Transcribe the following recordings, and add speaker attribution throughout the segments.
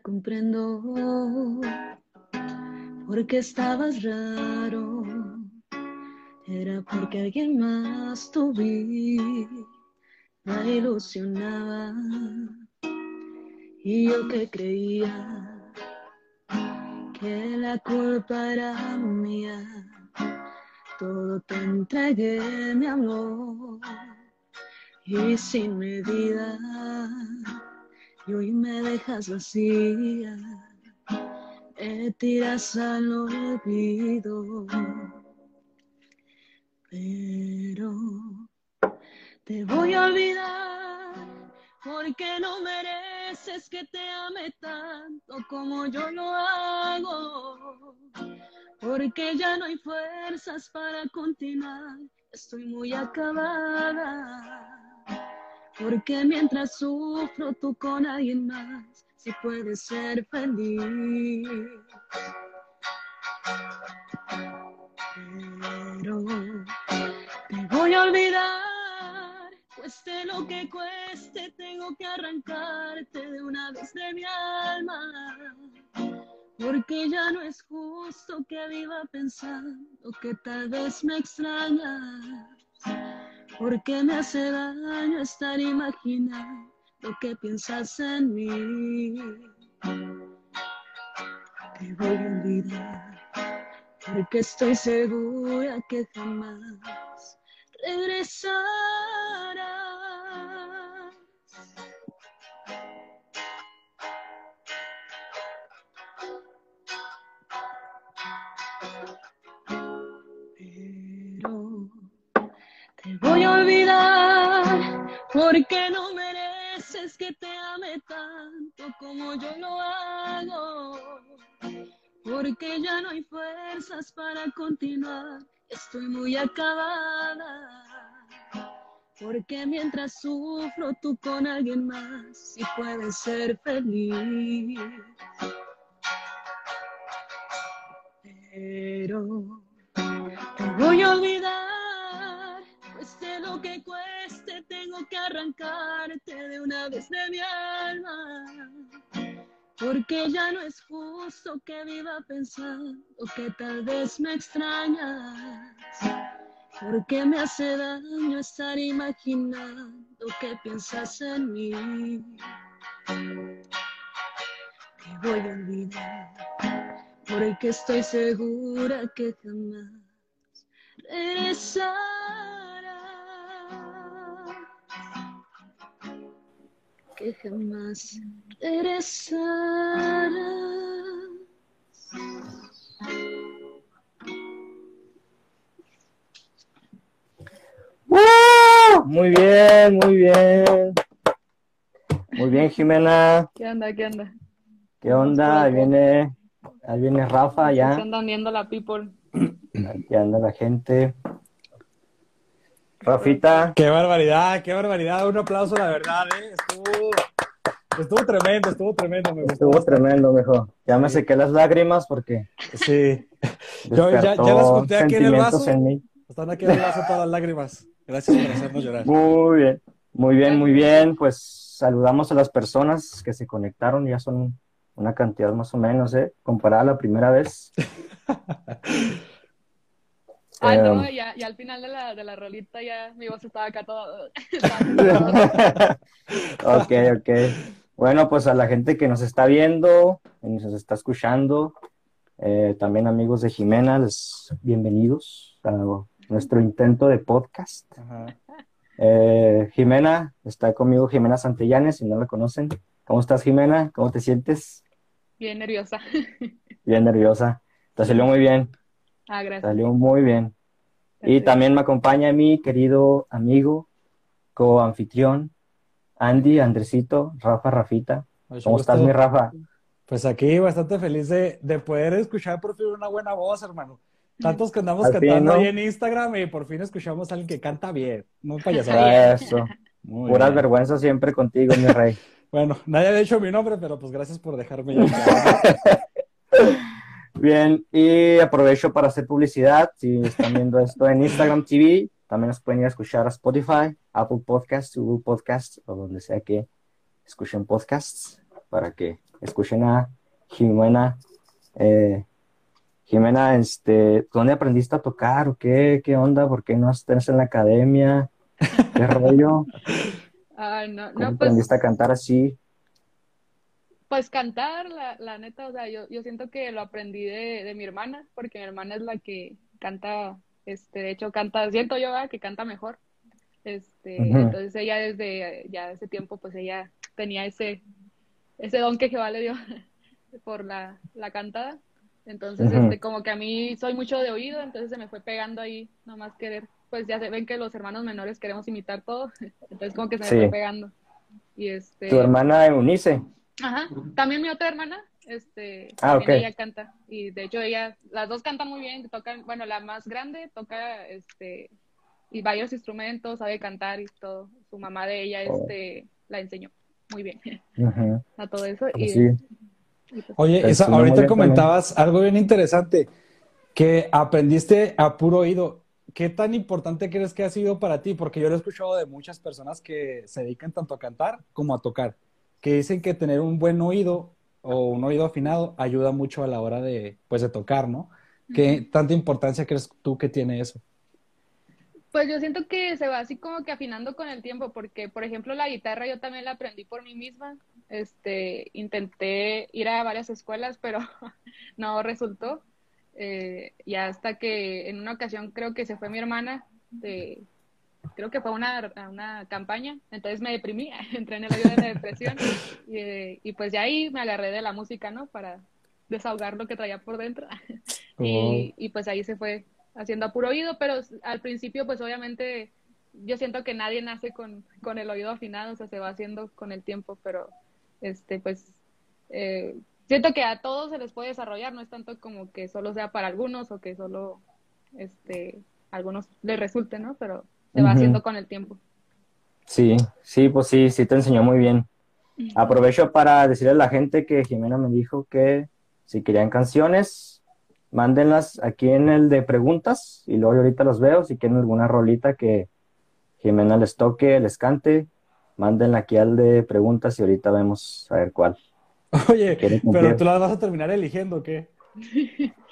Speaker 1: Comprendo por qué estabas raro. Era porque alguien más tu me ilusionaba. Y yo que creía que la culpa era mía. Todo te entregué, mi amor, y sin medida y hoy me dejas vacía, me tiras al olvido, pero te voy a olvidar porque no mereces que te ame tanto como yo lo hago, porque ya no hay fuerzas para continuar, estoy muy acabada porque mientras sufro tú con alguien más, si puedes ser feliz. Pero te voy a olvidar, cueste lo que cueste, tengo que arrancarte de una vez de mi alma. Porque ya no es justo que viva pensando que tal vez me extrañas porque me hace daño estar imaginando que piensas en mí. Te voy a olvidar, porque estoy segura que jamás regresarás. Porque no mereces que te ame tanto como yo lo hago. Porque ya no hay fuerzas para continuar, estoy muy acabada. Porque mientras sufro tú con alguien más, si puedes ser feliz. Pero te voy a olvidar cueste lo que cueste, tengo que arrancarte de una vez de mi alma. Porque ya no es justo que viva pensando que tal vez me extrañas. Porque me hace daño estar imaginando que piensas en mí. Te voy a olvidar, porque estoy segura que jamás regresarás. Que jamás regresarás.
Speaker 2: Muy bien, muy bien. Muy bien, Jimena.
Speaker 3: ¿Qué onda? ¿Qué onda?
Speaker 2: ¿Qué onda? Ahí viene, ahí viene Rafa ya.
Speaker 3: Se andan viendo la people.
Speaker 2: Aquí anda la gente. Rafita.
Speaker 4: Qué barbaridad, qué barbaridad. Un aplauso, la verdad, ¿eh? Estuvo, tremendo, estuvo tremendo. Me
Speaker 2: estuvo tremendo, mejor. Ya me sequé las lágrimas porque.
Speaker 4: Sí. Yo ya, ya las junté aquí en el vaso. Están aquí en el vaso todas las lágrimas. Gracias por hacernos llorar.
Speaker 2: Muy bien, muy bien, muy bien. Pues saludamos a las personas que se conectaron. Ya son una cantidad más o menos, ¿eh? Comparada a la primera vez.
Speaker 3: Ah, no, y, al final de la, de la rolita ya mi voz estaba acá todo.
Speaker 2: ok, ok. Bueno, pues a la gente que nos está viendo, y nos está escuchando, eh, también amigos de Jimena, les bienvenidos a nuestro intento de podcast. Eh, Jimena, está conmigo Jimena Santellanes, si no la conocen. ¿Cómo estás, Jimena? ¿Cómo te sientes?
Speaker 3: Bien nerviosa.
Speaker 2: Bien nerviosa. Te salió muy bien.
Speaker 3: Ah, gracias.
Speaker 2: Salió muy bien. Y también me acompaña mi querido amigo, co-anfitrión, Andy, Andresito, Rafa, Rafita. ¿Cómo estás, mi Rafa?
Speaker 4: Pues aquí bastante feliz de, poder escuchar por fin una buena voz, hermano. Tantos que andamos cantando ahí en Instagram y por fin escuchamos a alguien que canta bien. No
Speaker 2: payasada. Eso. Puras vergüenzas siempre contigo, mi rey.
Speaker 4: bueno, nadie ha dicho mi nombre, pero pues gracias por dejarme.
Speaker 2: Bien, y aprovecho para hacer publicidad. Si están viendo esto en Instagram TV, también nos pueden ir a escuchar a Spotify, Apple Podcasts, Google Podcasts o donde sea que escuchen podcasts para que escuchen a Jimena. Eh, Jimena, este, ¿dónde aprendiste a tocar o qué? ¿Qué onda? ¿Por qué no estás en la academia? ¿Qué rollo?
Speaker 3: Ay, no,
Speaker 2: ¿Cómo
Speaker 3: no,
Speaker 2: aprendiste
Speaker 3: pues,
Speaker 2: a cantar así?
Speaker 3: pues cantar, la, la neta, o sea, yo, yo siento que lo aprendí de, de mi hermana, porque mi hermana es la que canta, este, de hecho canta, siento yo ¿verdad? que canta mejor. Este, entonces ella desde ya ese tiempo, pues ella tenía ese, ese don que Jehová le dio por la, la cantada. Entonces, este, como que a mí soy mucho de oído, entonces se me fue pegando ahí, nomás querer, pues ya se ven que los hermanos menores queremos imitar todo, entonces como que se me
Speaker 2: Sí.
Speaker 3: fue pegando. Y este,
Speaker 2: Tu hermana Eunice.
Speaker 3: Ajá, también mi otra hermana, este,
Speaker 2: Ah,
Speaker 3: también
Speaker 2: ok.
Speaker 3: ella canta, y de hecho ella, las dos cantan muy bien, tocan, bueno, la más grande toca, este, y varios instrumentos, sabe cantar y todo, su mamá de ella,
Speaker 2: Oh.
Speaker 3: este, la enseñó muy bien
Speaker 2: Ujú.
Speaker 3: a todo eso, y,
Speaker 2: Pues sí.
Speaker 3: y pues,
Speaker 4: Oye,
Speaker 2: suena muy
Speaker 4: ahorita
Speaker 2: bien
Speaker 4: comentabas algo bien interesante, que aprendiste a puro oído. ¿Qué tan importante crees que ha sido para ti? Porque yo lo he escuchado de muchas personas que se dedican tanto a cantar como a tocar, que dicen que tener un buen oído o un oído afinado ayuda mucho a la hora de, pues, de tocar, ¿no? ¿Qué tanta importancia crees tú que tiene eso?
Speaker 3: Pues yo siento que se va así como que afinando con el tiempo, porque por ejemplo la guitarra yo también la aprendí por mí misma. Este, intenté ir a varias escuelas, pero no resultó. Eh, y hasta que en una ocasión creo que se fue mi hermana, de, creo que fue una, una campaña, entonces me deprimí, entré en el hoyo de la depresión y, eh, y pues ya ahí me agarré de la música, ¿no? Para desahogar lo que traía por dentro. Y, y pues ahí se fue haciendo a puro oído, pero al principio pues obviamente yo siento que nadie nace con, con el oído afinado, o sea, se va haciendo con el tiempo, pero este pues eh, siento que a todos se les puede desarrollar, no es tanto como que solo sea para algunos o que solo este algunos les resulte, ¿no? Pero se va haciendo con el tiempo.
Speaker 2: Sí, sí, pues sí, sí te enseñó muy bien. Aprovecho para decirle a la gente que Jimena me dijo que si querían canciones, mándenlas aquí en el de preguntas y luego yo ahorita los veo. Si quieren alguna rolita que Jimena les toque, les cante, mándenla aquí al de preguntas y ahorita vemos a ver cuál.
Speaker 4: Oye,
Speaker 2: ¿Quieres
Speaker 4: pero tú las vas a terminar eligiendo, ¿o ¿qué?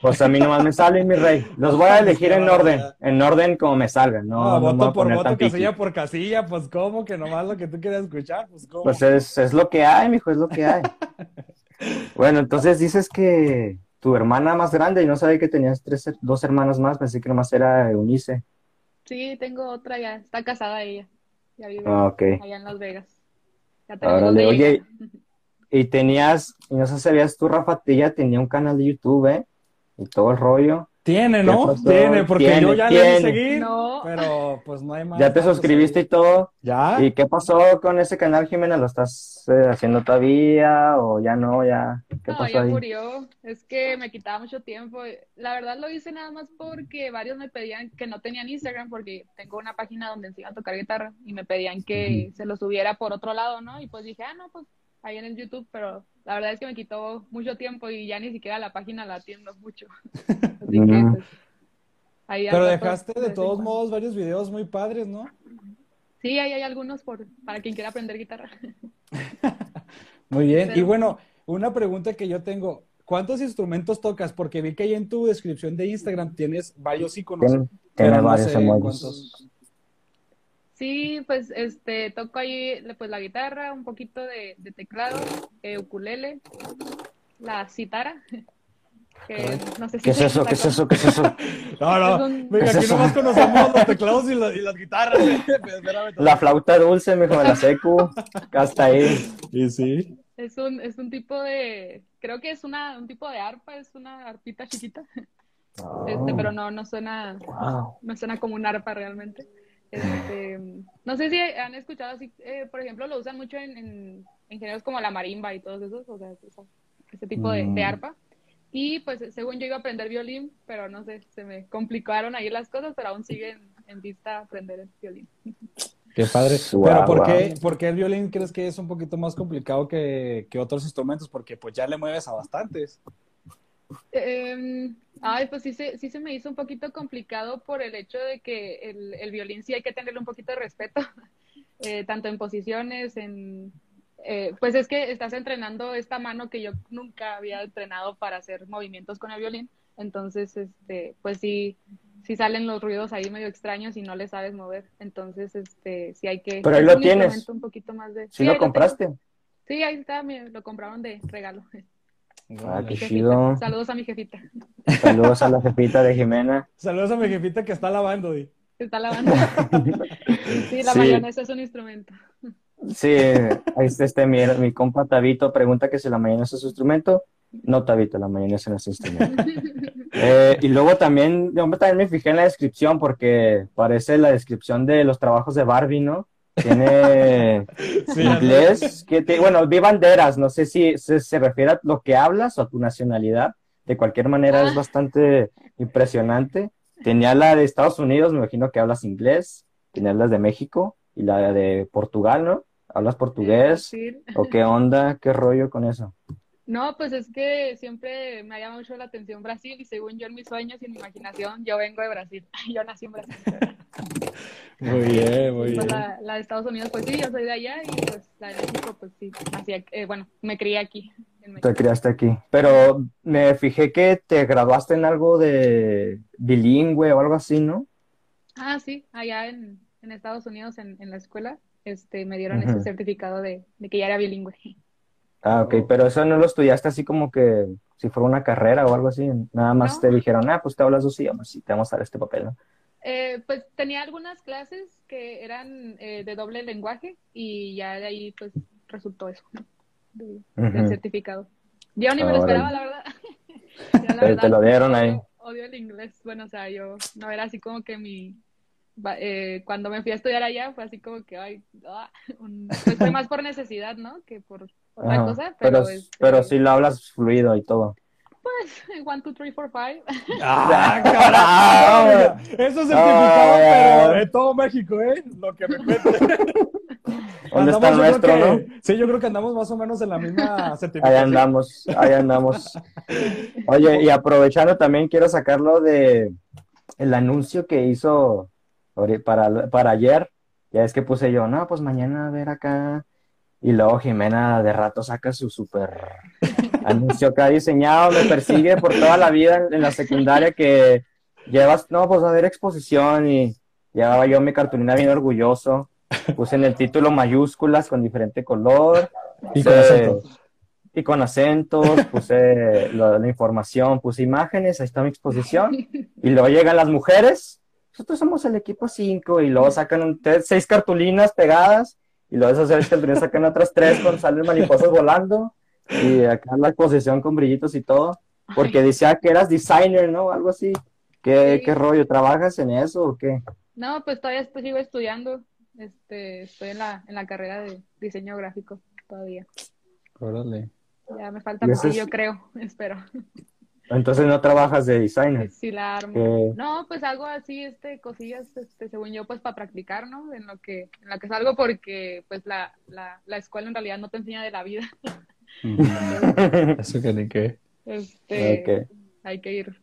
Speaker 2: Pues a mí nomás me salen, mi rey. Los voy a elegir en orden, en orden como me salgan. No,
Speaker 4: No,
Speaker 2: no
Speaker 4: voto por
Speaker 2: poner
Speaker 4: voto, casilla por casilla, pues cómo que nomás lo que tú quieras escuchar, pues cómo.
Speaker 2: Pues es, es lo que hay, mijo, es lo que hay. Bueno, entonces dices que tu hermana más grande, y no sabía que tenías tres, dos hermanas más, pensé que nomás era Eunice.
Speaker 3: Sí, tengo otra ya, está casada ella, ya vive
Speaker 2: Ah,
Speaker 3: allá en Las Vegas. Ya tenemos
Speaker 2: Órale, oye. Y tenías, y no sé si sabías tú, Rafa, ella tenía un canal de YouTube, ¿eh? Y todo el rollo.
Speaker 4: Tiene,
Speaker 2: ¿Qué
Speaker 4: ¿no? Tiene, porque
Speaker 2: Tiene,
Speaker 4: yo ya le di seguir,
Speaker 3: No.
Speaker 4: pero pues no hay más.
Speaker 2: Ya te suscribiste
Speaker 4: ahí.
Speaker 2: y todo.
Speaker 4: ¿Ya?
Speaker 2: ¿Y qué pasó con ese canal, Jimena? ¿Lo estás eh, haciendo todavía o ya no? Ya, ¿qué
Speaker 3: No,
Speaker 2: pasó
Speaker 3: ya
Speaker 2: ahí?
Speaker 3: murió. Es que me quitaba mucho tiempo. La verdad lo hice nada más porque varios me pedían que no tenían Instagram porque tengo una página donde enseño a tocar guitarra y me pedían que se lo subiera por otro lado, ¿no? Y pues dije, ah, no, pues ahí en el YouTube, pero la verdad es que me quitó mucho tiempo y ya ni siquiera la página la atiendo mucho. Así que
Speaker 2: Mm.
Speaker 3: pues ahí
Speaker 4: Pero dejaste de todos
Speaker 3: cuando.
Speaker 4: modos varios videos muy padres, ¿no?
Speaker 3: Sí, ahí hay algunos por, para quien quiera aprender guitarra.
Speaker 4: Muy bien. Y bueno, una pregunta que yo tengo. ¿Cuántos instrumentos tocas? Porque vi que ahí en tu descripción de Instagram tienes varios iconos, no
Speaker 2: varios
Speaker 4: sé.
Speaker 3: Sí, pues este toco ahí pues la guitarra, un poquito de, de teclado, eh, ukulele, la citara, que no sé si
Speaker 2: ¿Qué es eso? ¿Qué es eso? ¿Qué es eso?
Speaker 4: No, no.
Speaker 3: Es un-
Speaker 4: Venga,
Speaker 2: ¿Qué es
Speaker 4: aquí
Speaker 2: eso?
Speaker 4: nomás conocemos los teclados y, la- y las guitarras. Espérame,
Speaker 2: La flauta dulce, mijo, de la secu. Hasta ahí.
Speaker 4: Y sí.
Speaker 3: Es un, es un tipo de, creo que es una, un tipo de arpa, es una arpita chiquita, este, pero no, no suena,
Speaker 2: Wow.
Speaker 3: no suena como un arpa realmente. Este, no sé si han escuchado así, eh, por ejemplo, lo usan mucho en, en, en géneros como la marimba y todos esos, o sea, ese tipo de, de
Speaker 2: Mm.
Speaker 3: arpa. Y pues según yo iba a aprender violín, pero no sé, se me complicaron ahí las cosas, pero aún sigue en, vista aprender el violín.
Speaker 4: Qué padre. Pero ¿por qué, por qué el violín crees que es un poquito más complicado que, que otros instrumentos? Porque pues ya le mueves a bastantes.
Speaker 3: Eh, ay, pues sí se, sí se me hizo un poquito complicado por el hecho de que el, el violín sí hay que tenerle un poquito de respeto, eh, tanto en posiciones, en, eh, pues es que estás entrenando esta mano que yo nunca había entrenado para hacer movimientos con el violín. Entonces, este, pues sí, sí salen los ruidos ahí medio extraños y no le sabes mover. Entonces, este, sí hay que...
Speaker 2: Pero ahí lo
Speaker 3: un
Speaker 2: tienes.
Speaker 3: Un poquito más de...
Speaker 2: ¿Sí lo compraste?
Speaker 3: Sí, ahí está, me- lo compraron de regalo.
Speaker 2: Ah, qué chido.
Speaker 3: Saludos a mi jefita.
Speaker 2: Saludos a la jefita de Jimena.
Speaker 4: Saludos a mi jefita que está lavando, di.
Speaker 3: Está lavando. Sí, la
Speaker 2: Sí.
Speaker 3: mayonesa es un instrumento.
Speaker 2: Sí, ahí está este, mi, mi compa Tabito pregunta que si la mayonesa es su instrumento. No, Tabito, la mayonesa no es su instrumento. Eh, y luego también, yo también me fijé en la descripción porque parece la descripción de los trabajos de Barbie, ¿no? Tiene
Speaker 4: Sí,
Speaker 2: inglés, que te- bueno, vi banderas, no sé si se, se refiere a lo que hablas o a tu nacionalidad. De cualquier manera es
Speaker 3: Ah.
Speaker 2: bastante impresionante. Tenía la de Estados Unidos, me imagino que hablas inglés. Tenía las de México y la de Portugal, ¿no? ¿Hablas portugués?
Speaker 3: Sí.
Speaker 2: ¿O qué onda? ¿Qué rollo con eso?
Speaker 3: No, pues es que siempre me ha llamado mucho la atención Brasil y según yo en mis sueños y en mi imaginación, yo vengo de Brasil. Yo nací en Brasil.
Speaker 4: Muy bien, muy
Speaker 3: Pues
Speaker 4: bien.
Speaker 3: la, la de Estados Unidos, pues sí, yo soy de allá y pues la de México, pues sí, nací aquí- eh, bueno, me crié aquí. En México.
Speaker 2: Te criaste aquí. Pero me fijé que te graduaste en algo de bilingüe o algo así, ¿no?
Speaker 3: Ah, sí, allá en, en Estados Unidos, en, en la escuela, este, me dieron ese certificado de, de que ya era bilingüe.
Speaker 2: Ah, ok, pero eso no lo estudiaste así como que si fuera una carrera o algo así. Nada más
Speaker 3: No.
Speaker 2: te dijeron, ah, pues te hablas dos idiomas y te vamos a dar este papel, ¿no?
Speaker 3: Eh, pues tenía algunas clases que eran eh, de doble lenguaje y ya de ahí pues resultó eso, ¿no? De- del certificado. Yo ni me lo esperaba, la verdad. Ya la
Speaker 2: Te- te lo dieron ahí.
Speaker 3: odio- Odio el inglés. Bueno, o sea, yo no era así como que mi... eh, cuando me fui a estudiar allá fue así como que, ay, ah, un- pues fue más por necesidad, ¿no? Que por otra
Speaker 2: Ajá.
Speaker 3: cosa,
Speaker 2: Pero,
Speaker 3: pero, este,
Speaker 2: pero sí lo hablas fluido y todo.
Speaker 3: pues, one, two, three, four, five.
Speaker 4: ¡Ah, carajo! Eso es certificado,
Speaker 2: Ah.
Speaker 4: pero en todo México, ¿eh? Lo que me cuente.
Speaker 2: ¿Dónde está el
Speaker 4: Andamos, creo
Speaker 2: nuestro, no?
Speaker 4: Sí, yo creo que andamos más o menos en la misma
Speaker 2: Ahí
Speaker 4: certificación.
Speaker 2: andamos, ahí andamos. Oye, y aprovechando también quiero sacarlo de el anuncio que hizo para, para ayer. Ya es que puse yo, no, pues mañana a ver acá. Y luego Jimena de rato saca su super anuncio acá diseñado, me persigue por toda la vida en, en la secundaria que llevas, no, pues a ver exposición y llevaba yo mi cartulina bien orgulloso. Puse en el título mayúsculas con diferente color.
Speaker 4: Y con
Speaker 2: Puse-
Speaker 4: acento.
Speaker 2: y con acentos, puse la, la información, puse imágenes, ahí está mi exposición. Y luego llegan las mujeres, nosotros somos el equipo 5, y luego sacan un, seis cartulinas pegadas, y luego esas seis cartulinas sacan otras tres con salen mariposas volando, y acá la exposición con brillitos y todo, porque decía que eras designer, ¿no? Algo así. ¿Qué,
Speaker 3: Sí.
Speaker 2: qué rollo? ¿Trabajas en eso o qué?
Speaker 3: No, pues todavía estoy- sigo estudiando. Este, estoy en la, en la carrera de diseño gráfico todavía.
Speaker 4: Órale.
Speaker 3: Ya me falta
Speaker 2: Y eso
Speaker 3: poquillo,
Speaker 2: es-
Speaker 3: creo, espero.
Speaker 2: Entonces no trabajas de designer.
Speaker 3: Sí la armo.
Speaker 2: ¿Qué?
Speaker 3: No, pues hago así, este, cosillas, este, según yo, pues para practicar, ¿no? En lo que, en la que salgo, porque, pues la, la, la escuela en realidad no te enseña de la vida.
Speaker 4: Eso que ni qué.
Speaker 3: Este,
Speaker 2: Ok.
Speaker 3: hay que ir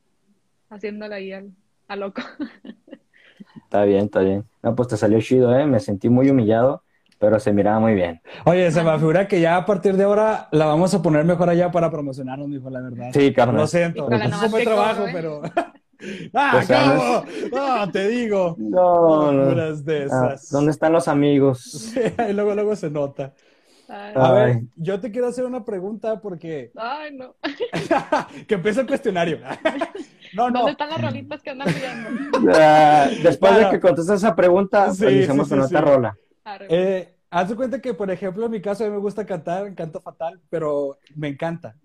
Speaker 3: haciéndole ahí al, a loco.
Speaker 2: Está bien, está bien. No, pues te salió chido, ¿eh? Me sentí muy humillado, pero se miraba muy bien.
Speaker 4: Oye, se me figura que ya a partir de ahora la vamos a poner mejor allá para promocionarnos, mijo, la verdad.
Speaker 2: Sí, carnal.
Speaker 4: Lo siento,
Speaker 3: Híjole,
Speaker 4: es
Speaker 3: nomás
Speaker 4: un buen trabajo,
Speaker 3: ¿eh?
Speaker 4: pero... ¡Ah,
Speaker 2: Pues,
Speaker 4: cabo! ¡Ah, te digo!
Speaker 2: No, no.
Speaker 4: De
Speaker 2: Ah,
Speaker 4: esas.
Speaker 2: ¿Dónde están los amigos?
Speaker 4: Sí, y luego, luego se nota.
Speaker 3: Ay,
Speaker 4: A ver, yo te quiero hacer una pregunta porque...
Speaker 3: ay, no.
Speaker 4: que empiece el cuestionario. no, no.
Speaker 3: ¿Dónde están las rolitas que andan pidiendo?
Speaker 2: Ah, después
Speaker 4: Claro.
Speaker 2: de que contestes esa pregunta,
Speaker 4: Sí,
Speaker 2: pues iniciamos
Speaker 4: sí,
Speaker 2: con
Speaker 4: sí,
Speaker 2: otra
Speaker 4: sí.
Speaker 2: rola.
Speaker 4: Eh, haz de cuenta que, por ejemplo, en mi caso, a mí me gusta cantar, canto fatal, pero me encanta.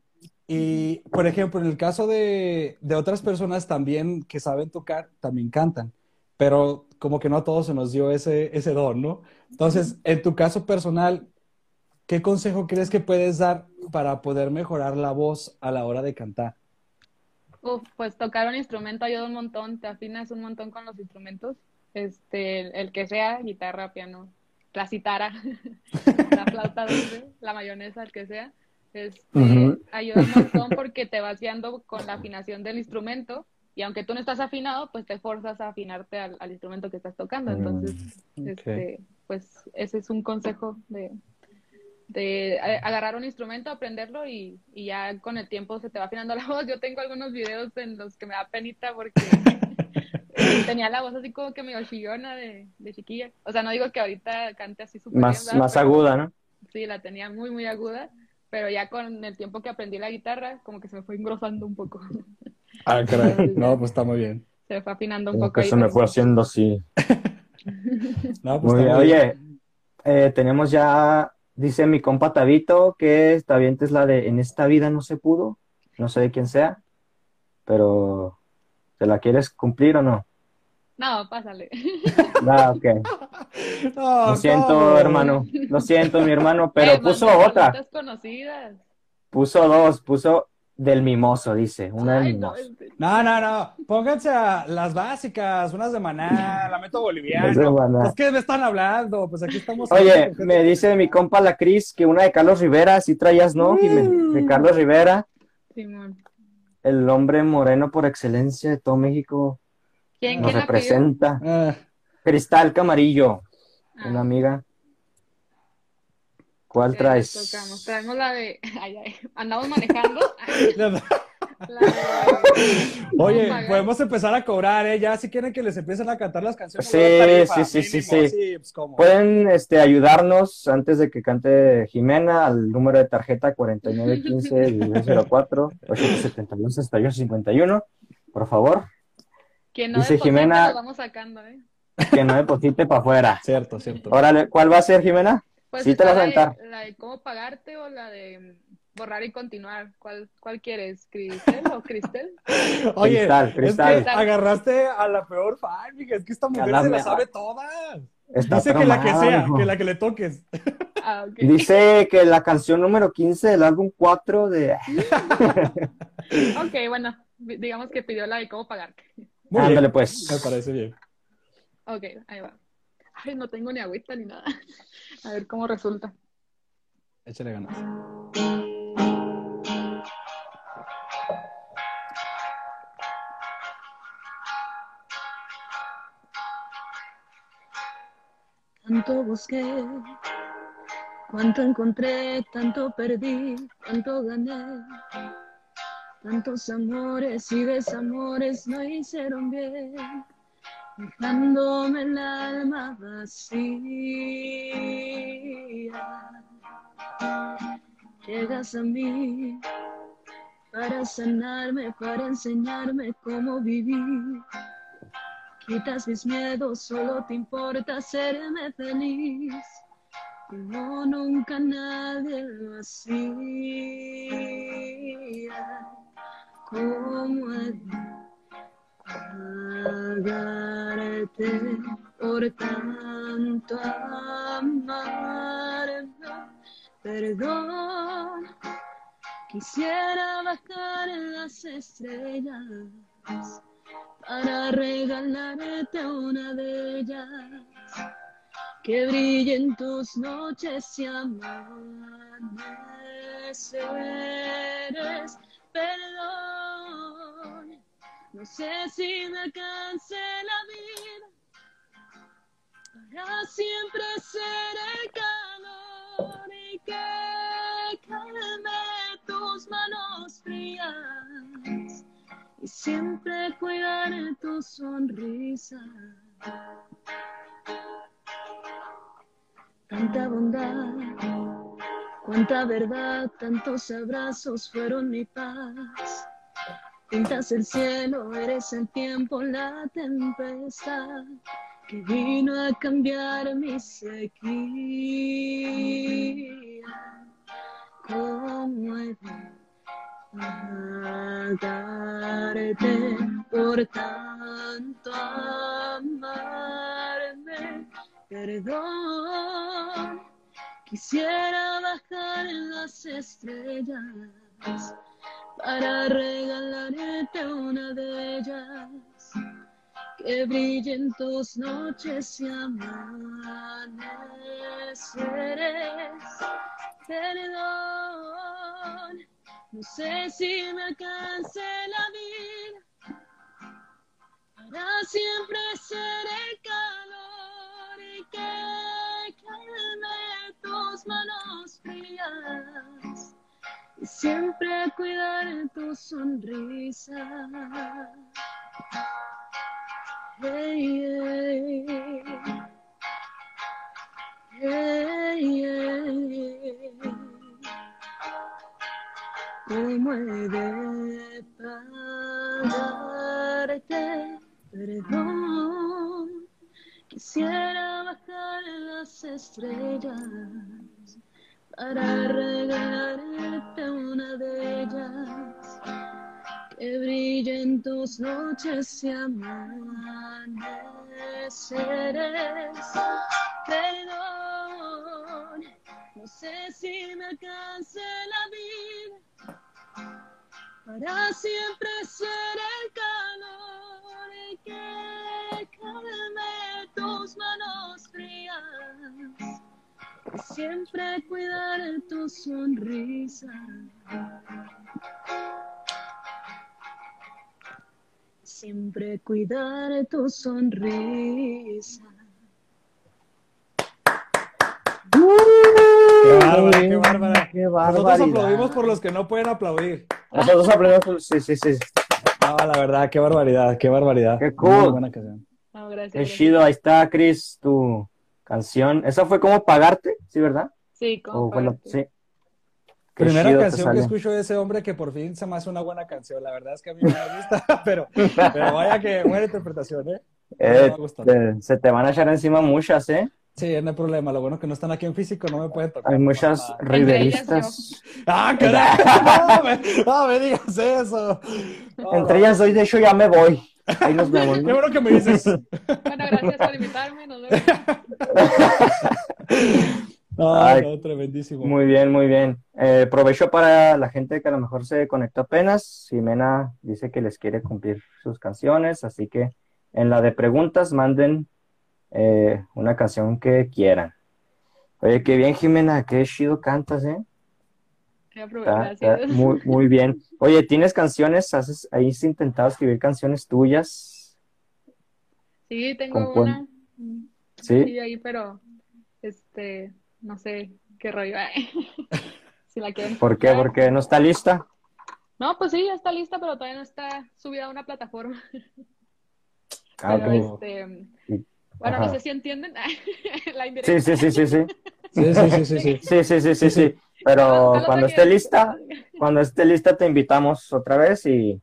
Speaker 4: Y, por ejemplo, en el caso de, de otras personas también que saben tocar, también cantan, pero como que no a todos se nos dio ese, ese don, ¿no? Entonces, en tu caso personal, ¿qué consejo crees que puedes dar para poder mejorar la voz a la hora de cantar?
Speaker 3: Uf, pues tocar un instrumento ayuda un montón, te afinas un montón con los instrumentos, este, el, el que sea, guitarra, piano, la citara, la flauta dulce, la mayonesa, el que sea, este,
Speaker 2: Ujú.
Speaker 3: ayuda un montón porque te vas guiando con la afinación del instrumento y aunque tú no estás afinado, pues te forzas a afinarte al, al instrumento que estás tocando, entonces,
Speaker 4: Mm, ok.
Speaker 3: este, pues ese es un consejo de, de agarrar un instrumento, aprenderlo y, y ya con el tiempo se te va afinando la voz. Yo tengo algunos videos en los que me da penita porque tenía la voz así como que medio chillona de, de chiquilla. O sea, no digo que ahorita cante así súper
Speaker 2: Más, más
Speaker 3: Pero
Speaker 2: aguda, ¿no?
Speaker 3: Sí, la tenía muy, muy aguda. Pero ya con el tiempo que aprendí la guitarra, como que se me fue engrosando un poco.
Speaker 4: Ah, caray. No, pues está muy bien.
Speaker 3: Se me fue afinando un
Speaker 2: Como
Speaker 3: poco
Speaker 2: que
Speaker 3: ahí.
Speaker 2: se me fue haciendo así.
Speaker 4: No, pues
Speaker 2: Muy
Speaker 4: está
Speaker 2: bien.
Speaker 4: muy bien.
Speaker 2: Oye, eh, tenemos ya, dice mi compa Tabito, que esta es la de En esta vida no se pudo. No sé de quién sea, pero ¿te la quieres cumplir o no?
Speaker 3: No, pásale.
Speaker 2: Ah, ok.
Speaker 4: No,
Speaker 2: Lo siento, hermano. Lo siento, mi hermano, pero
Speaker 3: Eh,
Speaker 2: puso
Speaker 3: manda
Speaker 2: otra.
Speaker 3: conocidas.
Speaker 2: Puso dos, puso del mimoso, dice. Una del
Speaker 3: Ay,
Speaker 2: mimoso.
Speaker 4: No, no, no. Pónganse a las básicas, unas de maná,
Speaker 2: de
Speaker 4: boliviano.
Speaker 2: Maná.
Speaker 4: Pues, ¿qué me están hablando? Pues aquí estamos.
Speaker 2: Oye,
Speaker 4: hablando
Speaker 2: me dice mi compa la Cris que una de Carlos Rivera, si traías, ¿no? Jimé? De Carlos Rivera,
Speaker 3: Simón.
Speaker 2: El hombre moreno por excelencia de todo México,
Speaker 3: ¿Quién,
Speaker 2: nos
Speaker 3: quién
Speaker 2: representa.
Speaker 4: Ah,
Speaker 2: Cristal Camarillo,
Speaker 3: Ah,
Speaker 2: una amiga. ¿Cuál traes?
Speaker 3: Traemos la de. Ay, ay. Andamos manejando. Ay,
Speaker 4: Oye,
Speaker 3: ¿Cómo pagar?
Speaker 4: podemos empezar a cobrar, ¿eh? Ya si quieren que les empiecen a cantar las canciones.
Speaker 2: Sí, sí, sí, sí,
Speaker 4: Mínimo,
Speaker 2: sí.
Speaker 4: pues, ¿cómo?
Speaker 2: Pueden este, ayudarnos antes de que cante Jimena al número de tarjeta 4915-04 871 6851 por favor,
Speaker 3: Quien no
Speaker 2: Dice Jimena-
Speaker 3: lo vamos sacando, ¿eh?
Speaker 2: que no deposite para afuera.
Speaker 4: Cierto, cierto.
Speaker 2: Órale, ¿cuál va a ser, Jimena?
Speaker 3: Pues
Speaker 2: Sí te la vas a aventar.
Speaker 3: la de cómo pagarte o la de borrar y continuar. ¿Cuál, cuál quieres? ¿Cristel o Cristel?
Speaker 4: Oye,
Speaker 2: Cristal,
Speaker 4: es
Speaker 2: cristal.
Speaker 4: que agarraste a la peor fan, mija. Es que esta mujer
Speaker 2: la
Speaker 4: se la sabe todas.
Speaker 2: Está
Speaker 4: Dice que la que sea,
Speaker 2: hijo.
Speaker 4: que la que le toques.
Speaker 3: Ah, ok.
Speaker 2: Dice que la canción número 15 del álbum 4 de...
Speaker 3: Ok, bueno, di- digamos que pidió la de cómo pagarte.
Speaker 4: Muy
Speaker 2: Ándale
Speaker 4: bien.
Speaker 2: pues.
Speaker 4: Me parece bien.
Speaker 3: Ok, ahí va. Ay, no tengo ni agüita ni nada. A ver cómo resulta.
Speaker 4: Échale ganas.
Speaker 1: Tanto busqué, cuánto encontré, tanto perdí, cuánto gané. Tantos amores y desamores no hicieron bien, dejándome el alma vacía. Llegas a mí para sanarme, para enseñarme cómo vivir. Quitas mis miedos, solo te importa hacerme feliz. Como nunca nadie lo hacía. ¿Cómo he de pagarte por tanto amarme? Perdón, quisiera bajar las estrellas para regalarte una de ellas que brille en tus noches y amaneceres. Perdón, no sé si me alcance la vida para siempre ser el calor y que calme tus manos frías y siempre cuidar tu sonrisa. Tanta bondad, cuánta verdad, tantos abrazos fueron mi paz. Pintas el cielo, eres el tiempo, la tempestad que vino a cambiar mi sequía. ¿Cómo he de pagarte por tanto amarme? Perdón, quisiera bajar las estrellas para regalarte una de ellas que brillen tus noches y amaneceres. Perdón, no sé si me alcance la vida. Para siempre ser el calor y que calme tus manos frías. Siempre cuidar tu sonrisa. ¿Cómo he de pagarte perdón? Quisiera bajar las estrellas para regalarte una de ellas que brille en tus noches y amaneceres. Perdón, no sé si me alcance la vida para siempre ser el calor y que calme tus manos frías. Siempre cuidar tu sonrisa. Siempre cuidar tu sonrisa.
Speaker 4: Qué bárbara, qué bárbara.
Speaker 2: Qué
Speaker 4: Nosotros
Speaker 2: barbaridad.
Speaker 4: aplaudimos por los que no pueden aplaudir.
Speaker 2: Nosotros aplaudimos, sí, sí, sí.
Speaker 4: No, la verdad, qué barbaridad, qué barbaridad.
Speaker 2: Qué cool.
Speaker 4: Muy buena canción.
Speaker 3: No, gracias.
Speaker 2: Qué chido, ahí está, Chris, tu canción. ¿Esa fue como pagarte? ¿Sí, verdad?
Speaker 3: Sí, como
Speaker 2: O, bueno,
Speaker 3: pagarte.
Speaker 2: sí. Qué
Speaker 4: Primera canción que escucho de ese hombre que por fin se me hace una buena canción. La verdad es que a mí me gusta, pero, pero vaya que buena interpretación, ¿eh?
Speaker 2: Eh,
Speaker 4: me gusta.
Speaker 2: te- se te van a echar encima muchas, ¿eh?
Speaker 4: Sí, no hay problema. Lo bueno que no están aquí en físico, no me pueden tocar.
Speaker 2: Hay muchas
Speaker 4: Ah,
Speaker 2: riveristas.
Speaker 4: ¡Ah, caray! No me, no me digas eso.
Speaker 2: Entre ellas hoy, de hecho, ya me voy. Ahí nos vemos.
Speaker 4: Qué
Speaker 2: ¿no?
Speaker 4: bueno que me dices.
Speaker 3: Bueno, gracias por invitarme. Nos vemos.
Speaker 4: No,
Speaker 2: Ay.
Speaker 4: no, tremendísimo.
Speaker 2: Muy bien, muy bien. Eh, provecho para la gente que a lo mejor se conectó apenas. Jimena dice que les quiere cumplir sus canciones, así que en la de preguntas manden eh, una canción que quieran. Oye, qué bien, Jimena, qué chido cantas, ¿eh? Está- muy, muy bien. Oye, ¿tienes canciones? ¿Has, ¿Has intentado escribir canciones tuyas?
Speaker 3: Sí, tengo
Speaker 2: Compon-
Speaker 3: una.
Speaker 2: ¿Sí?
Speaker 3: Sí, ahí, pero este, no sé qué rollo. Si la quieren
Speaker 2: ¿Por qué? Porque no está lista.
Speaker 3: No, pues sí, ya está lista, pero todavía no está subida a una plataforma.
Speaker 2: Ah,
Speaker 3: Pero este, bueno,
Speaker 2: ajá.
Speaker 3: no sé si entienden la indirecta.
Speaker 2: Sí, sí, sí, sí, sí.
Speaker 4: Sí, sí, sí, sí, sí.
Speaker 2: Sí, sí, sí, sí. Pero cuando esté lista, cuando esté lista te invitamos otra vez y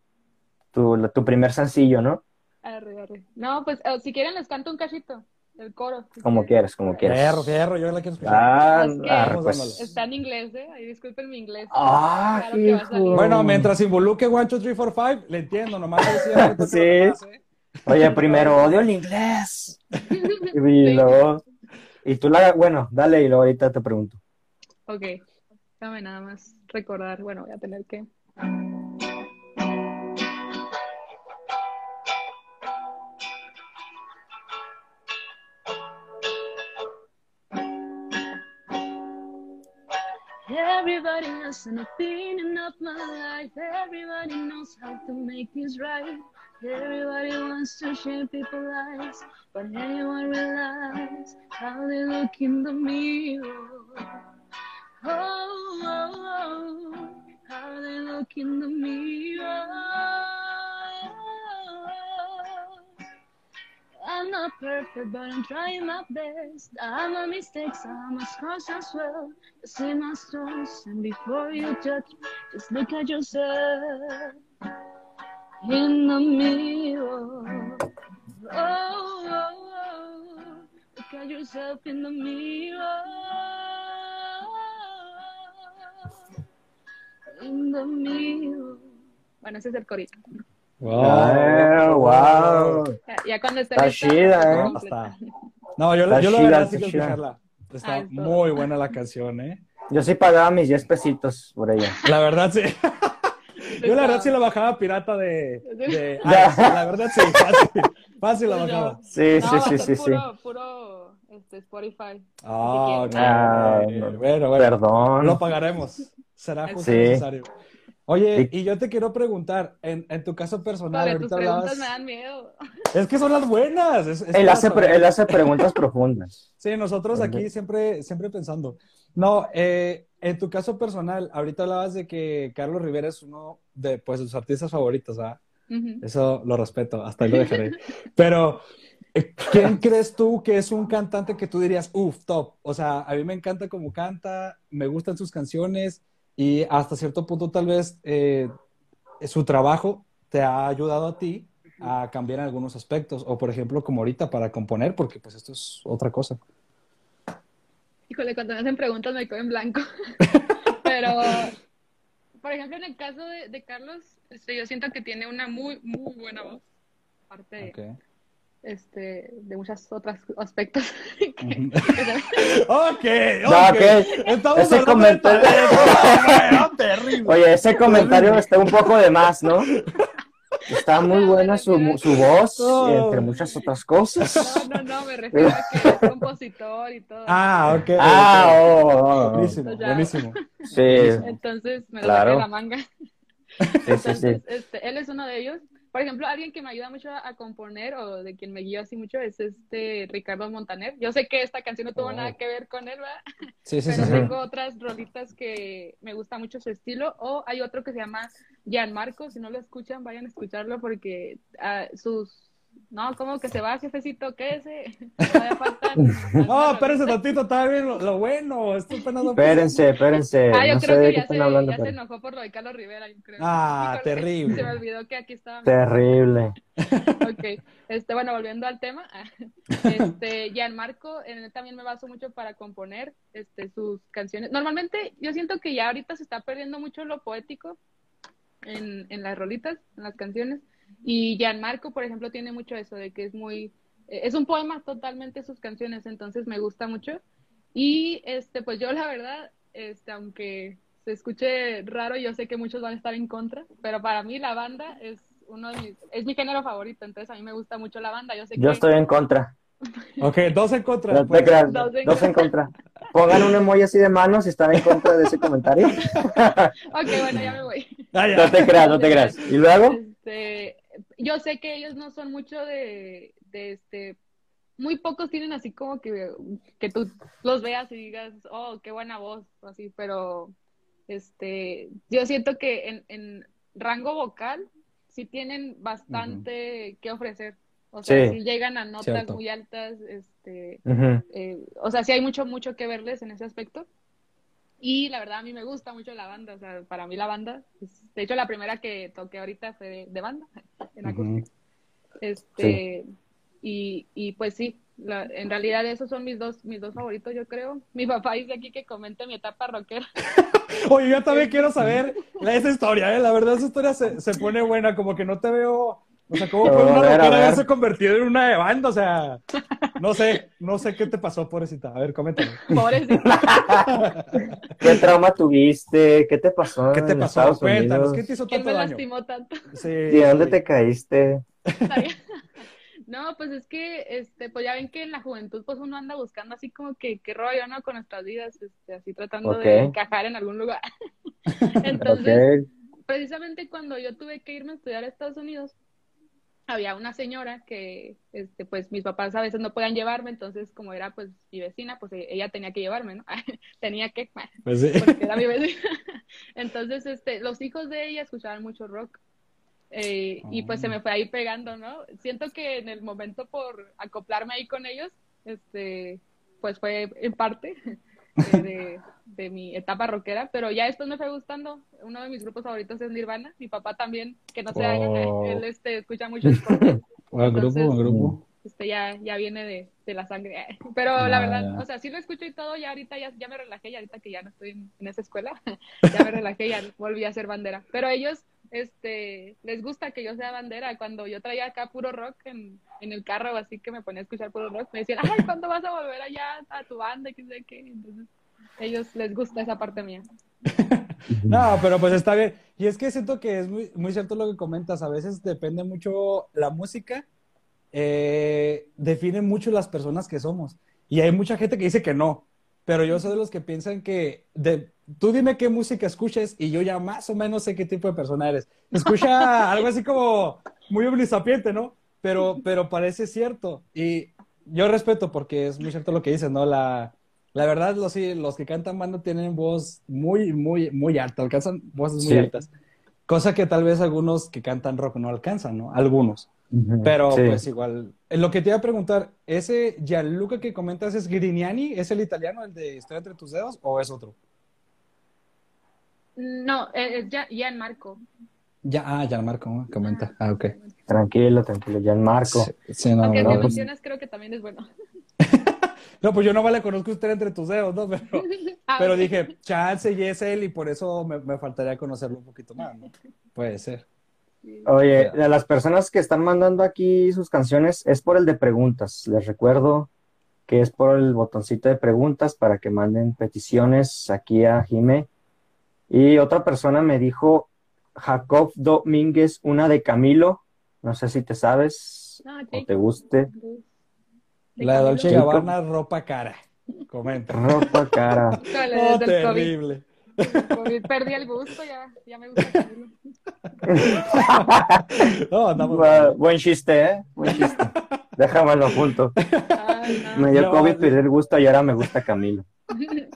Speaker 2: tu, tu primer sencillo, ¿no?
Speaker 3: Arre, arre. No, pues eh, si quieren les canto un cachito, el coro. si
Speaker 2: Como
Speaker 3: quieren.
Speaker 2: quieras, como quieras.
Speaker 4: Fierro, fierro, yo la quiero escuchar.
Speaker 2: Ah,
Speaker 3: Es que-
Speaker 2: arre,
Speaker 4: Vamos
Speaker 2: pues.
Speaker 3: Está en inglés, ¿eh? Ahí disculpen mi inglés.
Speaker 2: Ah,
Speaker 3: Claro que va a
Speaker 2: hijo.
Speaker 3: salir.
Speaker 4: Bueno, mientras involuque 1, 2, 3, 4, 5, le entiendo, nomás decía
Speaker 2: Sí. Oye, primero odio el inglés. Y luego, y tú la, bueno, dale y luego ahorita te pregunto.
Speaker 3: Ok, déjame nada más recordar. Bueno, voy a tener que.
Speaker 1: Everybody has an opinion of my life. Everybody knows how to make this right. Everybody wants to share people's lives, but anyone realize how they look in the mirror? Oh, oh, oh, how they look in the mirror. I'm not perfect, but I'm trying my best. I have my mistakes, I have my scars as well. You see my stones, and before you judge, just look at yourself in the mirror. Oh, oh, oh. look at yourself in the mirror. In the mirror.
Speaker 3: Bueno, ese es el corito.
Speaker 2: Ah, wow.
Speaker 3: Ya, ya cuando esté
Speaker 2: Está
Speaker 3: lista,
Speaker 2: chida, ¿eh?
Speaker 3: completa.
Speaker 4: No, yo,
Speaker 2: Está
Speaker 4: yo la verdad
Speaker 2: está
Speaker 4: sí escucharla. Está
Speaker 3: Ah, es
Speaker 4: muy buena la canción, ¿eh?
Speaker 2: Yo sí pagaba mis 10 pesitos por ella.
Speaker 4: La verdad sí. Yo la verdad sí la bajaba pirata de. La verdad sí, fácil. Fácil la bajaba.
Speaker 2: Sí,
Speaker 3: No,
Speaker 2: sí,
Speaker 3: a
Speaker 2: sí,
Speaker 3: ser
Speaker 2: sí, sí.
Speaker 3: puro, puro este, Spotify.
Speaker 4: Ah, ok.
Speaker 2: Ah,
Speaker 4: bueno,
Speaker 2: no.
Speaker 4: bueno.
Speaker 2: Perdón.
Speaker 4: Lo pagaremos. Será justo
Speaker 2: Sí.
Speaker 4: necesario. Oye,
Speaker 2: Sí.
Speaker 4: y yo te quiero preguntar, en, en tu caso personal,
Speaker 3: tus preguntas
Speaker 4: hablabas...
Speaker 3: me dan miedo.
Speaker 4: Es que son las buenas. es- es
Speaker 2: Él hace, pre- él hace preguntas profundas.
Speaker 4: Sí, nosotros aquí siempre, siempre pensando. No, eh, en tu caso personal, ahorita hablabas de que Carlos Rivera es uno de pues, tus artistas favoritos, ¿verdad?
Speaker 3: Ujú.
Speaker 4: Eso lo respeto, hasta ahí lo dejaré. Pero, eh, ¿quién crees tú que es un cantante que tú dirías, uff, top? O sea, a mí me encanta cómo canta, me gustan sus canciones y hasta cierto punto tal vez eh, su trabajo te ha ayudado a ti a cambiar en algunos aspectos. O, por ejemplo, como ahorita para componer, porque pues esto es otra cosa.
Speaker 3: Híjole, cuando me hacen preguntas me quedo en blanco. Pero, por ejemplo, en el caso de, de Carlos, este, yo siento que tiene una muy, muy buena voz. Aparte este, de muchos otros aspectos. que- se-
Speaker 4: Ok,
Speaker 2: No,
Speaker 4: ok.
Speaker 2: ok.
Speaker 4: Estamos
Speaker 2: Ese
Speaker 4: de
Speaker 2: comentario-
Speaker 4: terrible.
Speaker 2: Oye, ese comentario está un poco de más, ¿no? Está muy buena su, su voz,
Speaker 4: Oh.
Speaker 2: entre muchas otras cosas.
Speaker 3: No, no, no, me refiero a que es compositor y todo.
Speaker 4: Ah, ok.
Speaker 2: Ah, oh, oh, oh.
Speaker 4: Buenísimo, buenísimo.
Speaker 2: Sí,
Speaker 3: Entonces me lo
Speaker 2: Claro.
Speaker 3: saqué la manga.
Speaker 2: sí, sí, sí.
Speaker 3: Entonces, este, él es uno de ellos. Por ejemplo, alguien que me ayuda mucho a, a componer o de quien me guío así mucho es este Ricardo Montaner. Yo sé que esta canción no tuvo
Speaker 4: Oh.
Speaker 3: nada que ver con él, ¿verdad?
Speaker 4: Sí, sí, sí.
Speaker 3: Pero
Speaker 4: sí.
Speaker 3: tengo otras rolitas que me gusta mucho su estilo. O hay otro que se llama Gianmarco. Si no lo escuchan, vayan a escucharlo porque ah, sus... No, como que se va, jefecito, quédese. Faltan
Speaker 4: No,
Speaker 3: algunas
Speaker 4: espérense tantito, está bien lo, lo bueno. Esto apenas no-
Speaker 2: Espérense, espérense.
Speaker 3: Ah, yo
Speaker 2: no
Speaker 3: creo que ya,
Speaker 2: están
Speaker 3: se,
Speaker 2: hablando.
Speaker 3: ya se enojó por lo de Carlos Rivera, yo creo.
Speaker 4: Ah, terrible.
Speaker 3: Se me olvidó que aquí estaba.
Speaker 2: Terrible.
Speaker 3: Ok, este, bueno, volviendo al tema, este, Gianmarco, en él también me baso mucho para componer este, sus canciones. Normalmente yo siento que ya ahorita se está perdiendo mucho lo poético en, en las rolitas, en las canciones, y Gianmarco, por ejemplo, tiene mucho eso de que es muy, eh, es un poema totalmente sus canciones, entonces me gusta mucho. Y este, pues yo la verdad, este, aunque se escuche raro, yo sé que muchos van a estar en contra, pero para mí la banda es uno de mis, es mi género favorito, entonces a mí me gusta mucho la banda. Yo sé
Speaker 2: Yo
Speaker 3: que
Speaker 2: estoy en contra.
Speaker 4: Ok, dos en contra.
Speaker 2: No te
Speaker 4: pues.
Speaker 2: creas,
Speaker 3: Dos en-
Speaker 2: dos en contra. Pongan un emoji así de manos si están en contra de ese comentario.
Speaker 3: Ok, bueno, ya me voy.
Speaker 4: Ah, ya.
Speaker 2: No te creas, no te creas. ¿Y luego?
Speaker 3: Este, yo sé que ellos no son mucho de, de este, muy pocos tienen así como que, que tú los veas y digas, oh, qué buena voz, así, pero este, yo siento que en, en rango vocal sí tienen bastante que ofrecer. O sea,
Speaker 2: Sí.
Speaker 3: sí llegan a notas
Speaker 4: Cierto.
Speaker 3: muy altas, este, eh, o sea, sí hay mucho, mucho que verles en ese aspecto. Y la verdad, a mí me gusta mucho la banda. O sea, para mí la banda, es- de hecho, la primera que toqué ahorita fue de, de banda, en acústico. Este, y, y pues sí, la- en realidad esos son mis dos, mis dos favoritos, yo creo. Mi papá dice aquí que comente mi etapa rockera.
Speaker 4: Oye, yo también quiero saber esa historia, ¿eh? La verdad, esa historia se, se pone buena, como que no te veo. O sea, ¿cómo puede una
Speaker 2: a ver, a
Speaker 4: rockera
Speaker 2: ver.
Speaker 4: haberse convertido en una de banda? O sea, no sé, no sé qué te pasó, pobrecita. A ver, coméntame.
Speaker 3: Pobrecito.
Speaker 2: ¿Qué trauma tuviste? ¿Qué te pasó?
Speaker 4: ¿Qué te
Speaker 2: en
Speaker 4: pasó?
Speaker 2: Estados
Speaker 4: Cuéntanos,
Speaker 2: Unidos?
Speaker 4: ¿qué te hizo
Speaker 3: ¿Quién
Speaker 4: tanto
Speaker 3: me
Speaker 4: daño?
Speaker 3: lastimó tanto?
Speaker 4: Sí,
Speaker 2: ¿Y de dónde
Speaker 4: sí.
Speaker 2: te caíste?
Speaker 3: No, pues es que, este, pues ya ven que en la juventud, pues uno anda buscando así como que qué rollo, ¿no? Con nuestras vidas, este, así tratando de encajar en algún lugar. Entonces, precisamente cuando yo tuve que irme a estudiar a Estados Unidos, había una señora que, este, pues mis papás a veces no podían llevarme, entonces como era pues mi vecina, pues e- ella tenía que llevarme, ¿no? tenía que,
Speaker 4: Pues sí.
Speaker 3: porque era mi vecina. Entonces, este, los hijos de ella escuchaban mucho rock. Eh, y pues se me fue ahí pegando, ¿no? Siento que en el momento por acoplarme ahí con ellos, este, pues fue en parte de, de- mi etapa rockera, pero ya después me fue gustando. Uno de mis grupos favoritos es Nirvana, mi papá también, que no se hagan,
Speaker 4: Oh.
Speaker 3: él este, escucha mucho
Speaker 4: Buen grupo, buen grupo.
Speaker 3: este ya, ya viene de, de la sangre. Pero
Speaker 4: Ya,
Speaker 3: la verdad,
Speaker 4: ya.
Speaker 3: o sea, sí lo escucho y todo, ya ahorita ya, ya me relajé, y ahorita que ya no estoy en, en esa escuela, ya me relajé, ya volví a ser bandera. Pero ellos, este, les gusta que yo sea bandera. Cuando yo traía acá puro rock en, en el carro, así que me ponía a escuchar puro rock, me decían, ay, ¿cuándo vas a volver allá a tu banda? ¿Qué sé qué? Entonces, ellos les gusta esa parte mía.
Speaker 4: No, pero pues está bien. Y es que siento que es muy, muy cierto lo que comentas. A veces depende mucho la música, eh, define mucho las personas que somos. Y hay mucha gente que dice que no. Pero yo soy de los que piensan que de, tú dime qué música escuches y yo ya más o menos sé qué tipo de persona eres. Escucha algo así como muy omnisapiente, ¿no? Pero, pero parece cierto. Y yo respeto porque es muy cierto lo que dices, ¿no? La, La verdad, los, sí, los que cantan banda tienen voz muy, muy, muy alta, alcanzan voces muy
Speaker 2: Sí.
Speaker 4: altas. Cosa que tal vez algunos que cantan rock no alcanzan, ¿no? Algunos. Pero
Speaker 2: Sí.
Speaker 4: pues igual. Lo que te iba a preguntar, ¿ese Gianluca que comentas es Grignani? ¿Es el italiano, el de Estoy entre tus dedos, o es otro?
Speaker 3: No, eh, es ya, Marco.
Speaker 4: Ya, ah, Gianmarco, comenta. Ah, ok.
Speaker 2: Tranquilo, tranquilo, Gianmarco.
Speaker 4: Sí, sí, no,
Speaker 3: Aunque
Speaker 4: no,
Speaker 2: pues-
Speaker 3: mencionas, creo que también es bueno.
Speaker 4: no, pues yo no le conozco a usted entre tus dedos, ¿no? Pero, pero dije, chance y es él y por eso me, me faltaría conocerlo un poquito más, ¿no? Puede ser.
Speaker 2: Oye, a las personas que están mandando aquí sus canciones es por el de preguntas. Les recuerdo que es por el botoncito de preguntas para que manden peticiones aquí a Jime. Y otra persona me dijo Jacob Domínguez, una de Camilo. No sé si te sabes
Speaker 3: Ah,
Speaker 2: o te guste.
Speaker 4: La de Dolce. Gabbana, ropa cara. Comenta.
Speaker 2: Ropa cara.
Speaker 4: Oh,
Speaker 3: COVID,
Speaker 4: terrible.
Speaker 3: COVID perdí el gusto, ya, ya me gusta Camilo.
Speaker 4: No, andamos.
Speaker 2: Bu- Buen chiste, ¿eh? Buen chiste. Déjamelo junto.
Speaker 3: Ay, no.
Speaker 2: Me dio
Speaker 4: No,
Speaker 2: COVID, perdí el gusto y ahora me gusta Camilo.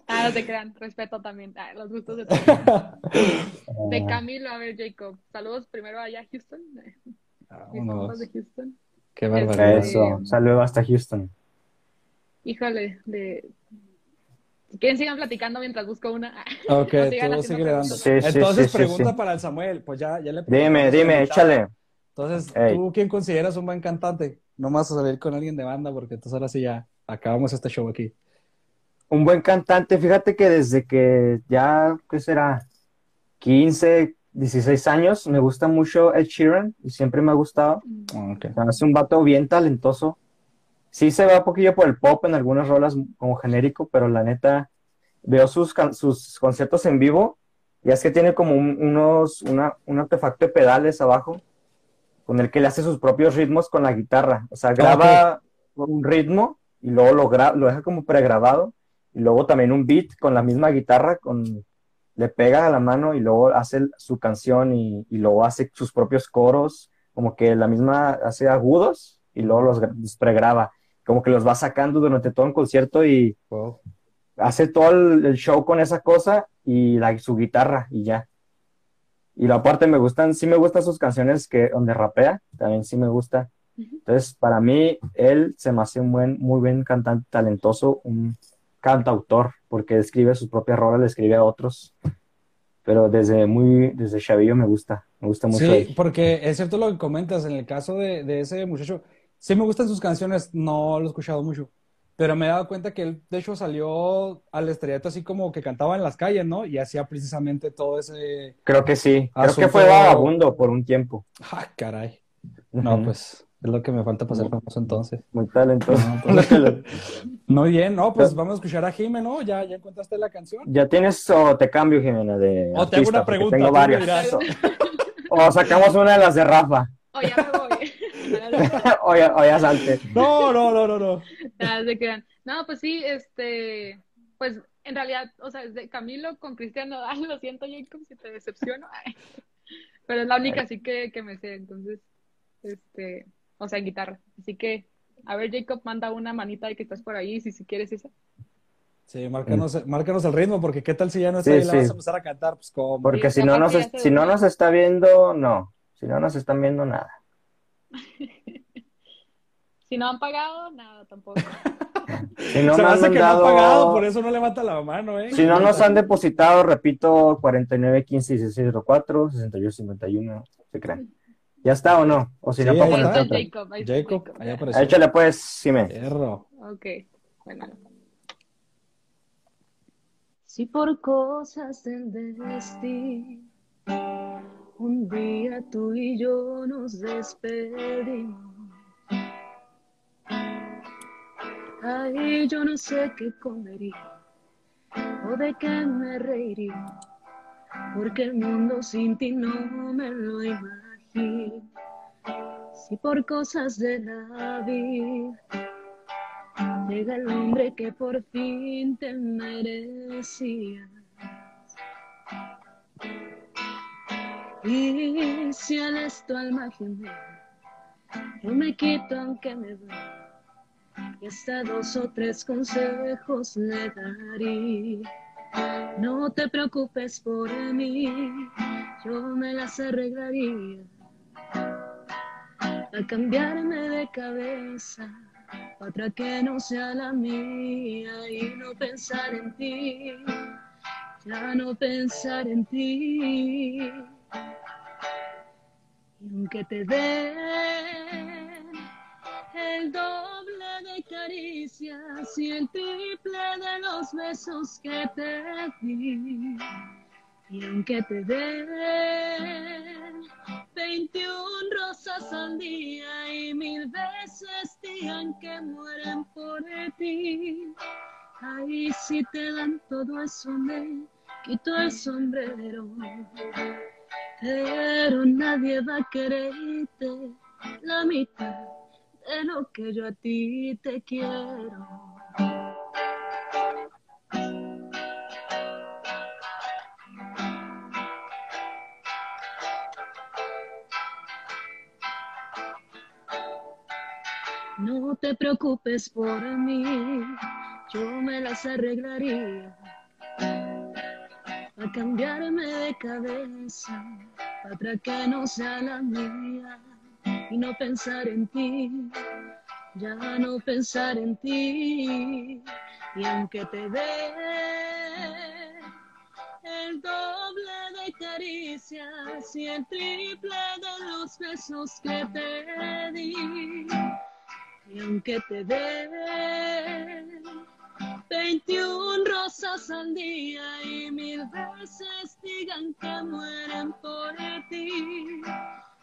Speaker 3: Ah, no te crean, respeto también ah, los gustos de todos. De
Speaker 2: Ah,
Speaker 3: Camilo, a ver, Jacob. Saludos primero allá a Houston. Mis
Speaker 4: Vámonos.
Speaker 3: de Houston.
Speaker 4: Qué barbaridad.
Speaker 2: Eso, saludos hasta Houston.
Speaker 3: Híjole, de. Quieren, sigan platicando mientras busco una.
Speaker 4: Ok,
Speaker 3: No
Speaker 4: tú sigue dando.
Speaker 2: Sí, sí,
Speaker 4: Entonces,
Speaker 2: sí,
Speaker 4: pregunta
Speaker 2: sí.
Speaker 4: para el Samuel. Pues ya, ya le
Speaker 2: Dime, dime, échale.
Speaker 4: Entonces,
Speaker 2: Ey.
Speaker 4: ¿tú quién consideras un buen cantante? No más a salir con alguien de banda, porque entonces ahora sí ya acabamos este show aquí.
Speaker 2: Un buen cantante, fíjate que desde que ya, ¿qué será? 15, 16 años, me gusta mucho Ed Sheeran y siempre me ha gustado.
Speaker 4: Ah, ok.
Speaker 2: O sea, Es un vato bien talentoso. Sí se va un poquillo por el pop en algunas rolas como genérico, pero la neta, veo sus, sus conciertos en vivo y es que tiene como un, unos, una, un artefacto de pedales abajo con el que le hace sus propios ritmos con la guitarra. O sea, graba un ritmo y luego lo, gra- lo deja como pregrabado y luego también un beat con la misma guitarra, con, le pega a la mano y luego hace su canción y, y luego hace sus propios coros, como que la misma hace agudos y luego los, los pregraba, como que los va sacando durante todo el concierto y
Speaker 4: Wow.
Speaker 2: hace todo el, el show con esa cosa y la, su guitarra y ya. Y la aparte me gustan, sí me gustan sus canciones que donde rapea, también sí me gusta. Entonces, para mí, él se me hace un buen, muy buen cantante, talentoso, un cantautor, porque escribe sus propias rolas, le escribe a otros. Pero desde muy, desde chavillo me gusta, me gusta mucho
Speaker 4: Sí, porque es cierto lo que comentas, en el caso de, de ese muchacho, sí me gustan sus canciones, no lo he escuchado mucho, pero me he dado cuenta que él, de hecho, salió al estrellato así como que cantaba en las calles, ¿no? Y hacía precisamente todo ese...
Speaker 2: Creo que sí, creo
Speaker 4: Asunto-
Speaker 2: que fue vagabundo por un tiempo.
Speaker 4: ¡Ah, caray! No,
Speaker 2: Ujú.
Speaker 4: pues es lo que me falta para ser famoso entonces.
Speaker 2: Muy talentoso.
Speaker 4: No, pues, Muy bien, no, pues vamos a escuchar a Jime, ¿no? ¿Ya, ya encontraste la canción?
Speaker 2: ¿Ya tienes o te cambio, Jimena, de
Speaker 4: O te hago
Speaker 2: artista?
Speaker 4: una pregunta,
Speaker 2: Tengo varias. O sacamos una de las de Rafa.
Speaker 3: O ya me voy.
Speaker 2: o, ya, o ya salte.
Speaker 4: No, no, no, no, no.
Speaker 3: Nada, se crean. No, pues sí, este, pues en realidad, o sea, desde Camilo con Cristiano, ay, lo siento, Jacob, si te decepciono, ay. pero es la única así que, que me sé, entonces, este, o sea, en guitarra. Así que, a ver, Jacob, manda una manita de que estás por ahí, si, si quieres esa.
Speaker 4: Sí, márcanos, márcanos el ritmo, porque qué tal si ya no está
Speaker 2: Sí,
Speaker 4: ahí y la
Speaker 2: sí.
Speaker 4: vas a empezar a cantar, pues como.
Speaker 2: Porque
Speaker 3: Sí,
Speaker 2: si no, nos, si no nos está viendo, no. Si no nos están viendo, nada.
Speaker 3: Si no han pagado, nada tampoco.
Speaker 2: Si no
Speaker 4: Se me
Speaker 2: nos
Speaker 4: hace
Speaker 2: han
Speaker 4: que no han pagado, por eso no levanta la mano, ¿eh?
Speaker 2: Si no nos han depositado, repito, 49, 15, 16, 04, 68, 51, se crean. ¿Ya está o no? O si
Speaker 4: Sí,
Speaker 2: no,
Speaker 4: está
Speaker 2: poner otra.
Speaker 3: Jacob,
Speaker 4: Jacob,
Speaker 3: Jacob.
Speaker 4: allá apareció.
Speaker 2: Échale pues, Sime.
Speaker 4: Perro.
Speaker 3: Ok, bueno.
Speaker 1: Si por cosas del destino un día tú y yo nos despedimos. Ay, yo no sé qué comería o de qué me reiría, porque el mundo sin ti no me lo imagino. Si por cosas de la vida llega el hombre que por fin te merecía. Y si al esto al imaginar, yo me quito aunque me duele, y hasta dos o tres consejos le daré. No te preocupes por mí, yo me las arreglaría. A cambiarme de cabeza, otra que no sea la mía y no pensar en ti, ya no pensar en ti. Y aunque te den el doble de caricias y el triple de los besos que te di. Y aunque te den 21 rosas al día y mil veces digan que mueren por ti, ahí si te dan todo eso me quito el sombrero. Pero nadie va a quererte la mitad de lo que yo a ti te quiero. Te preocupes por mí, yo me las arreglaría. A cambiarme de cabeza, otra que no sea la mía y no pensar en ti, ya no pensar en ti. Y aunque te dé el doble de caricias y el triple de los besos que te di, y aunque te dé 21 rosas al día y mil veces digan que mueren por ti.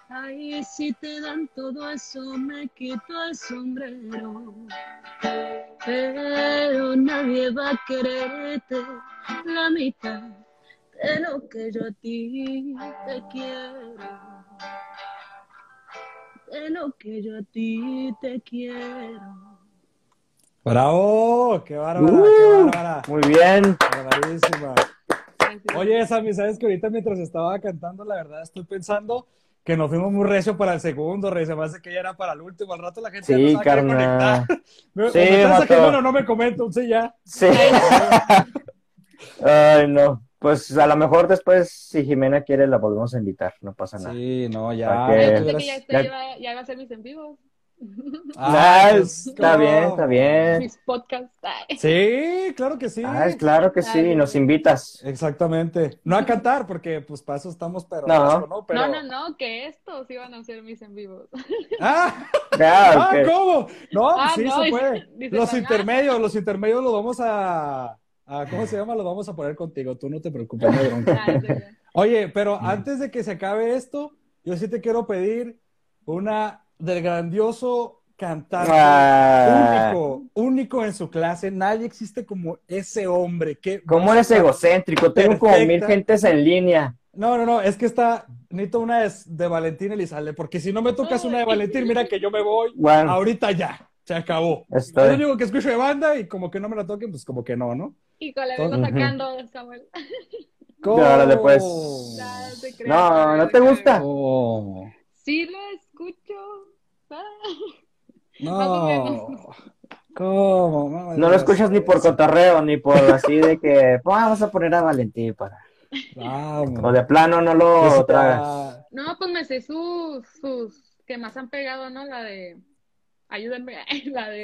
Speaker 1: Ay, si te dan todo eso, me quito el sombrero. Pero nadie va a quererte la mitad de lo que yo a ti te quiero. De lo que yo a ti te quiero.
Speaker 4: ¡Bravo! ¡Qué bárbara! ¡Qué
Speaker 2: Uh,
Speaker 4: bárbara!
Speaker 2: muy bien.
Speaker 4: Barbarísima. Oye, Sammy, ¿sabes que ahorita mientras estaba cantando, la verdad estoy pensando que nos fuimos muy recio para el segundo, rey. Se me hace que ya era para el último. Al rato la gente
Speaker 2: Sí,
Speaker 4: ya no sabe conectar. Me,
Speaker 2: Sí,
Speaker 4: me están
Speaker 2: vato.
Speaker 4: sacando o no me comento, sí, ya.
Speaker 2: Sí. Ay, no. Pues a lo mejor después, si Jimena quiere, la volvemos a invitar. No pasa nada.
Speaker 4: Sí, no, ya.
Speaker 2: ¿Para
Speaker 3: Yo
Speaker 2: qué?
Speaker 3: pensé que ya, este
Speaker 2: Ya-
Speaker 3: iba, ya iba a ser mis en vivos,
Speaker 4: Ah,
Speaker 2: Ah,
Speaker 4: pues,
Speaker 2: está
Speaker 4: ¿cómo?
Speaker 2: bien, está bien.
Speaker 3: mis podcasts. Ay.
Speaker 4: Sí, claro que sí.
Speaker 2: Ah, claro que sí, nos invitas.
Speaker 4: Exactamente. No a cantar, porque pues para eso estamos, pero
Speaker 2: No.
Speaker 4: ¿no? Pero...
Speaker 3: No, no, no, que estos iban a ser mis en vivos.
Speaker 4: Ah,
Speaker 2: Ah,
Speaker 4: ah. ¿cómo? No, pues
Speaker 3: Ah,
Speaker 4: sí
Speaker 3: no,
Speaker 4: se puede.
Speaker 3: dice
Speaker 4: Los intermedios, los intermedios los vamos a, a- ¿cómo se llama? Los vamos a poner contigo. Tú no te preocupes, no bronca.
Speaker 3: Ah.
Speaker 4: Oye, pero antes de que se acabe esto, yo sí te quiero pedir una del grandioso cantante
Speaker 2: Ah.
Speaker 4: único, único en su clase. Nadie existe como ese hombre. que
Speaker 2: ¿Cómo eres egocéntrico? Tengo como mil gentes en línea.
Speaker 4: No, no, no, es que está, necesito una de, de Valentín Elizalde, porque si no me tocas una de Valentín, mira que yo me voy
Speaker 2: Bueno,
Speaker 4: ahorita ya, se acabó. Es
Speaker 2: estoy.
Speaker 4: lo único que escucho de banda y como que no me la toquen, pues como que no, ¿no?
Speaker 3: Híjole, vengo
Speaker 2: Ujú.
Speaker 3: sacando, Samuel.
Speaker 2: Órale, pues.
Speaker 3: No te creas,
Speaker 2: No, ¿no te gusta?
Speaker 4: ¿Cómo?
Speaker 3: Sí lo escucho. Ah,
Speaker 4: No. ¿Cómo?
Speaker 2: No lo escuchas ni por cotorreo, ni por así de que "Pues, vamos a poner a Valentín para.
Speaker 4: Vamos.
Speaker 2: O de plano no lo tragas.
Speaker 3: No, pues me sé sus, sus que más han pegado, ¿no? La de. Ayúdenme, la de.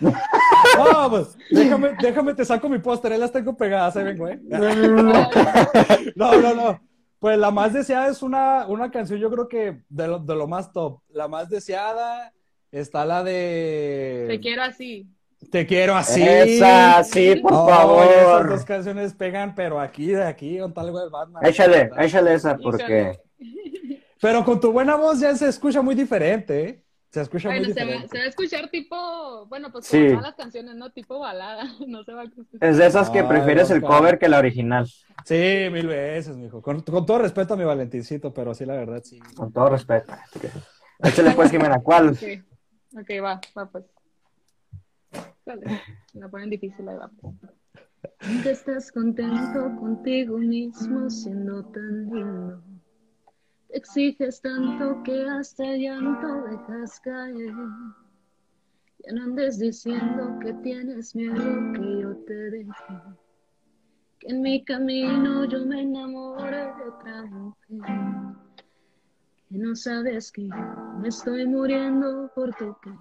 Speaker 4: No, pues, déjame, déjame, te saco mi póster, ahí las tengo pegadas, ahí vengo, ¿eh? No, no, no. Pues la más deseada es una, una canción, yo creo que de lo, de lo más top. La más deseada está la de
Speaker 3: Te quiero así.
Speaker 4: Te quiero así.
Speaker 2: Esa, sí, por
Speaker 4: Oh, Esas dos
Speaker 2: favor.
Speaker 4: canciones pegan, pero aquí, de aquí, con tal de Batman.
Speaker 2: Échale, échale esa porque.
Speaker 4: Pero con tu buena voz ya se escucha muy diferente, ¿eh? Se escucha
Speaker 3: Bueno,
Speaker 4: muy
Speaker 3: se va,
Speaker 4: diferente.
Speaker 3: se va a escuchar tipo. Bueno, pues
Speaker 2: Sí.
Speaker 3: como todas las canciones, ¿no? Tipo balada. No se va a escuchar.
Speaker 2: Es de esas que
Speaker 4: Ay,
Speaker 2: prefieres el cover que la original.
Speaker 4: Sí, mil veces, mijo. Con, con todo respeto a mi Valentincito, pero sí, la verdad, sí.
Speaker 2: Con todo respeto. Échale pues, Jimena, ¿cuál?
Speaker 3: Ok, ok, va, va pues. Dale, me la ponen difícil, ahí va.
Speaker 1: Que estás contento contigo mismo siendo tan lindo. Exiges tanto que hasta llanto dejas caer. Ya no andes diciendo que tienes miedo que yo te deje. Que en mi camino yo me enamore de otra mujer. Que no sabes que me estoy muriendo por tu querer.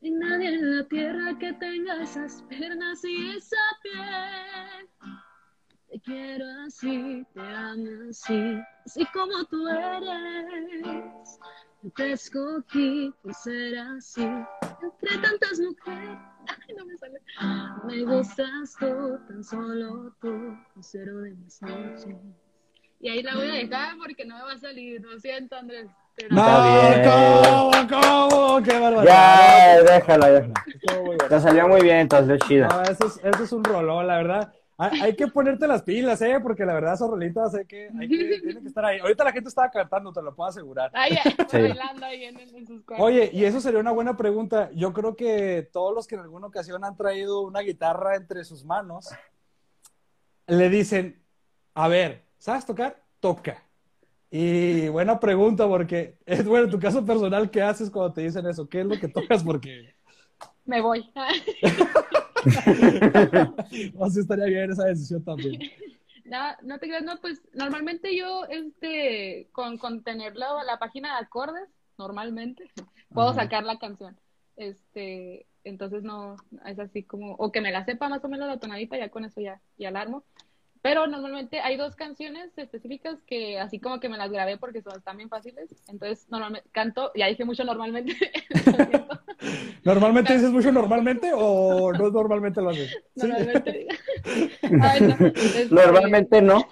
Speaker 1: Y nadie en la tierra que tenga esas piernas y esa piel. Te quiero así, te amo así, así como tú eres. Yo te escogí por ser así, entre tantas mujeres. Ay, no me sale. Me gustas tú, tan solo tú, cero de mis noches. Y ahí la voy a dejar porque no me va a salir. Lo siento, Andrés. pero-
Speaker 4: No. ¿cómo? ¿Cómo? ¡Qué barbaridad!
Speaker 2: Ya, déjala, déjala. Te salió muy bien, te salió chida.
Speaker 4: No, eso es, eso es un rolón, la verdad. Hay, que ponerte las pilas, ¿eh? Porque la verdad, esos rolitas hay que, hay que, tienen que estar ahí. Ahorita la gente estaba cantando, te lo puedo asegurar.
Speaker 3: Ay, ay,
Speaker 2: Sí.
Speaker 3: bailando ahí en, en sus cuartos.
Speaker 4: Oye, y eso sería una buena pregunta. Yo creo que todos los que en alguna ocasión han traído una guitarra entre sus manos, le dicen, a ver, ¿sabes tocar? Toca. Y buena pregunta porque es bueno, en tu caso personal, ¿qué haces cuando te dicen eso? ¿Qué es lo que tocas? Porque
Speaker 3: Me voy.
Speaker 4: o sí estaría bien esa decisión también.
Speaker 3: No, no te creas, no, pues normalmente yo, este, con, con tener la, la página de acordes, normalmente, puedo
Speaker 4: Ajá.
Speaker 3: sacar la canción. Este, entonces no, es así como, o que me la sepa más o menos la tonadita, ya con eso ya, ya la armo. Pero normalmente hay dos canciones específicas que así como que me las grabé porque son bien fáciles. Entonces, normalmente canto, ya dije mucho normalmente. lo siento.
Speaker 4: ¿Normalmente dices mucho normalmente o no normalmente lo haces? Sí.
Speaker 3: Normalmente. Ay, no,
Speaker 2: Normalmente no.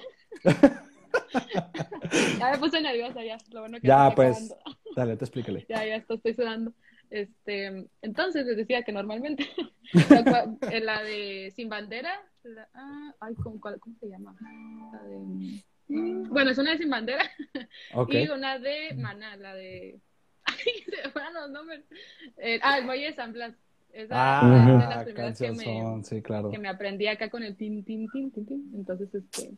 Speaker 3: Ya me puse nerviosa ya. Lo bueno que
Speaker 4: Ya, pues.
Speaker 3: acabando.
Speaker 4: Dale, te explícale.
Speaker 3: Ya, ya esto estoy sudando. Este, entonces les decía que normalmente eh, la de Sin Bandera, la- ah, ay, ¿cómo, cuál- cómo se llama? La de, mm, bueno, es una de Sin Bandera y una de Maná, la de, me. Eh, ah, el Muelle de San Blas. Esa es de
Speaker 4: Ah,
Speaker 3: las primeras que me,
Speaker 4: canción, sí, claro.
Speaker 3: que me aprendí acá con el tin, tin, tin, tin, tin. Entonces, este,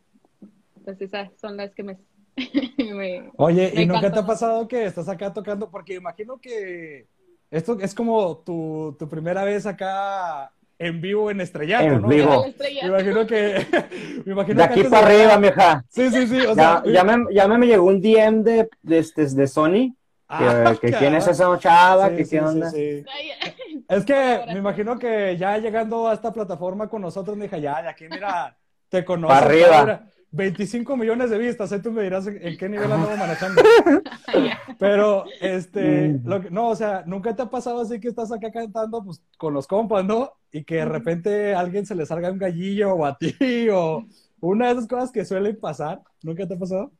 Speaker 3: pues esas son las que me, me-
Speaker 4: Oye,
Speaker 3: Me
Speaker 4: ¿y nunca te ha pasado que estás acá tocando? Porque imagino que esto es como tu, tu primera vez acá en vivo en Estrellato,
Speaker 2: En
Speaker 4: ¿no?
Speaker 2: vivo.
Speaker 4: Me imagino que... me imagino
Speaker 2: De
Speaker 4: que
Speaker 2: aquí
Speaker 4: antes
Speaker 2: para
Speaker 4: de-
Speaker 2: arriba, mija.
Speaker 4: Sí, sí, sí. O
Speaker 2: Ya,
Speaker 4: sea,
Speaker 2: ya, me, ya me llegó un DM de, de, este- de Sony. Que,
Speaker 4: Ah,
Speaker 2: que quién es esa chava,
Speaker 4: Sí,
Speaker 2: qué
Speaker 4: sí,
Speaker 2: onda.
Speaker 4: sí.
Speaker 3: Ay,
Speaker 4: Es que me imagino que ya llegando a esta plataforma con nosotros, me dije, ya, de aquí, mira, te conozco.
Speaker 2: Pa' arriba.
Speaker 4: mira, 25 millones de vistas, ahí tú me dirás en, qué nivel andamos manejando. Pero, este,
Speaker 2: Mm.
Speaker 4: lo que- no, o sea, nunca te ha pasado así que estás acá cantando, pues, con los compas, ¿no? Y que de repente a alguien se le salga un gallillo o a ti, o una de esas cosas que suelen pasar. ¿Nunca te ha pasado?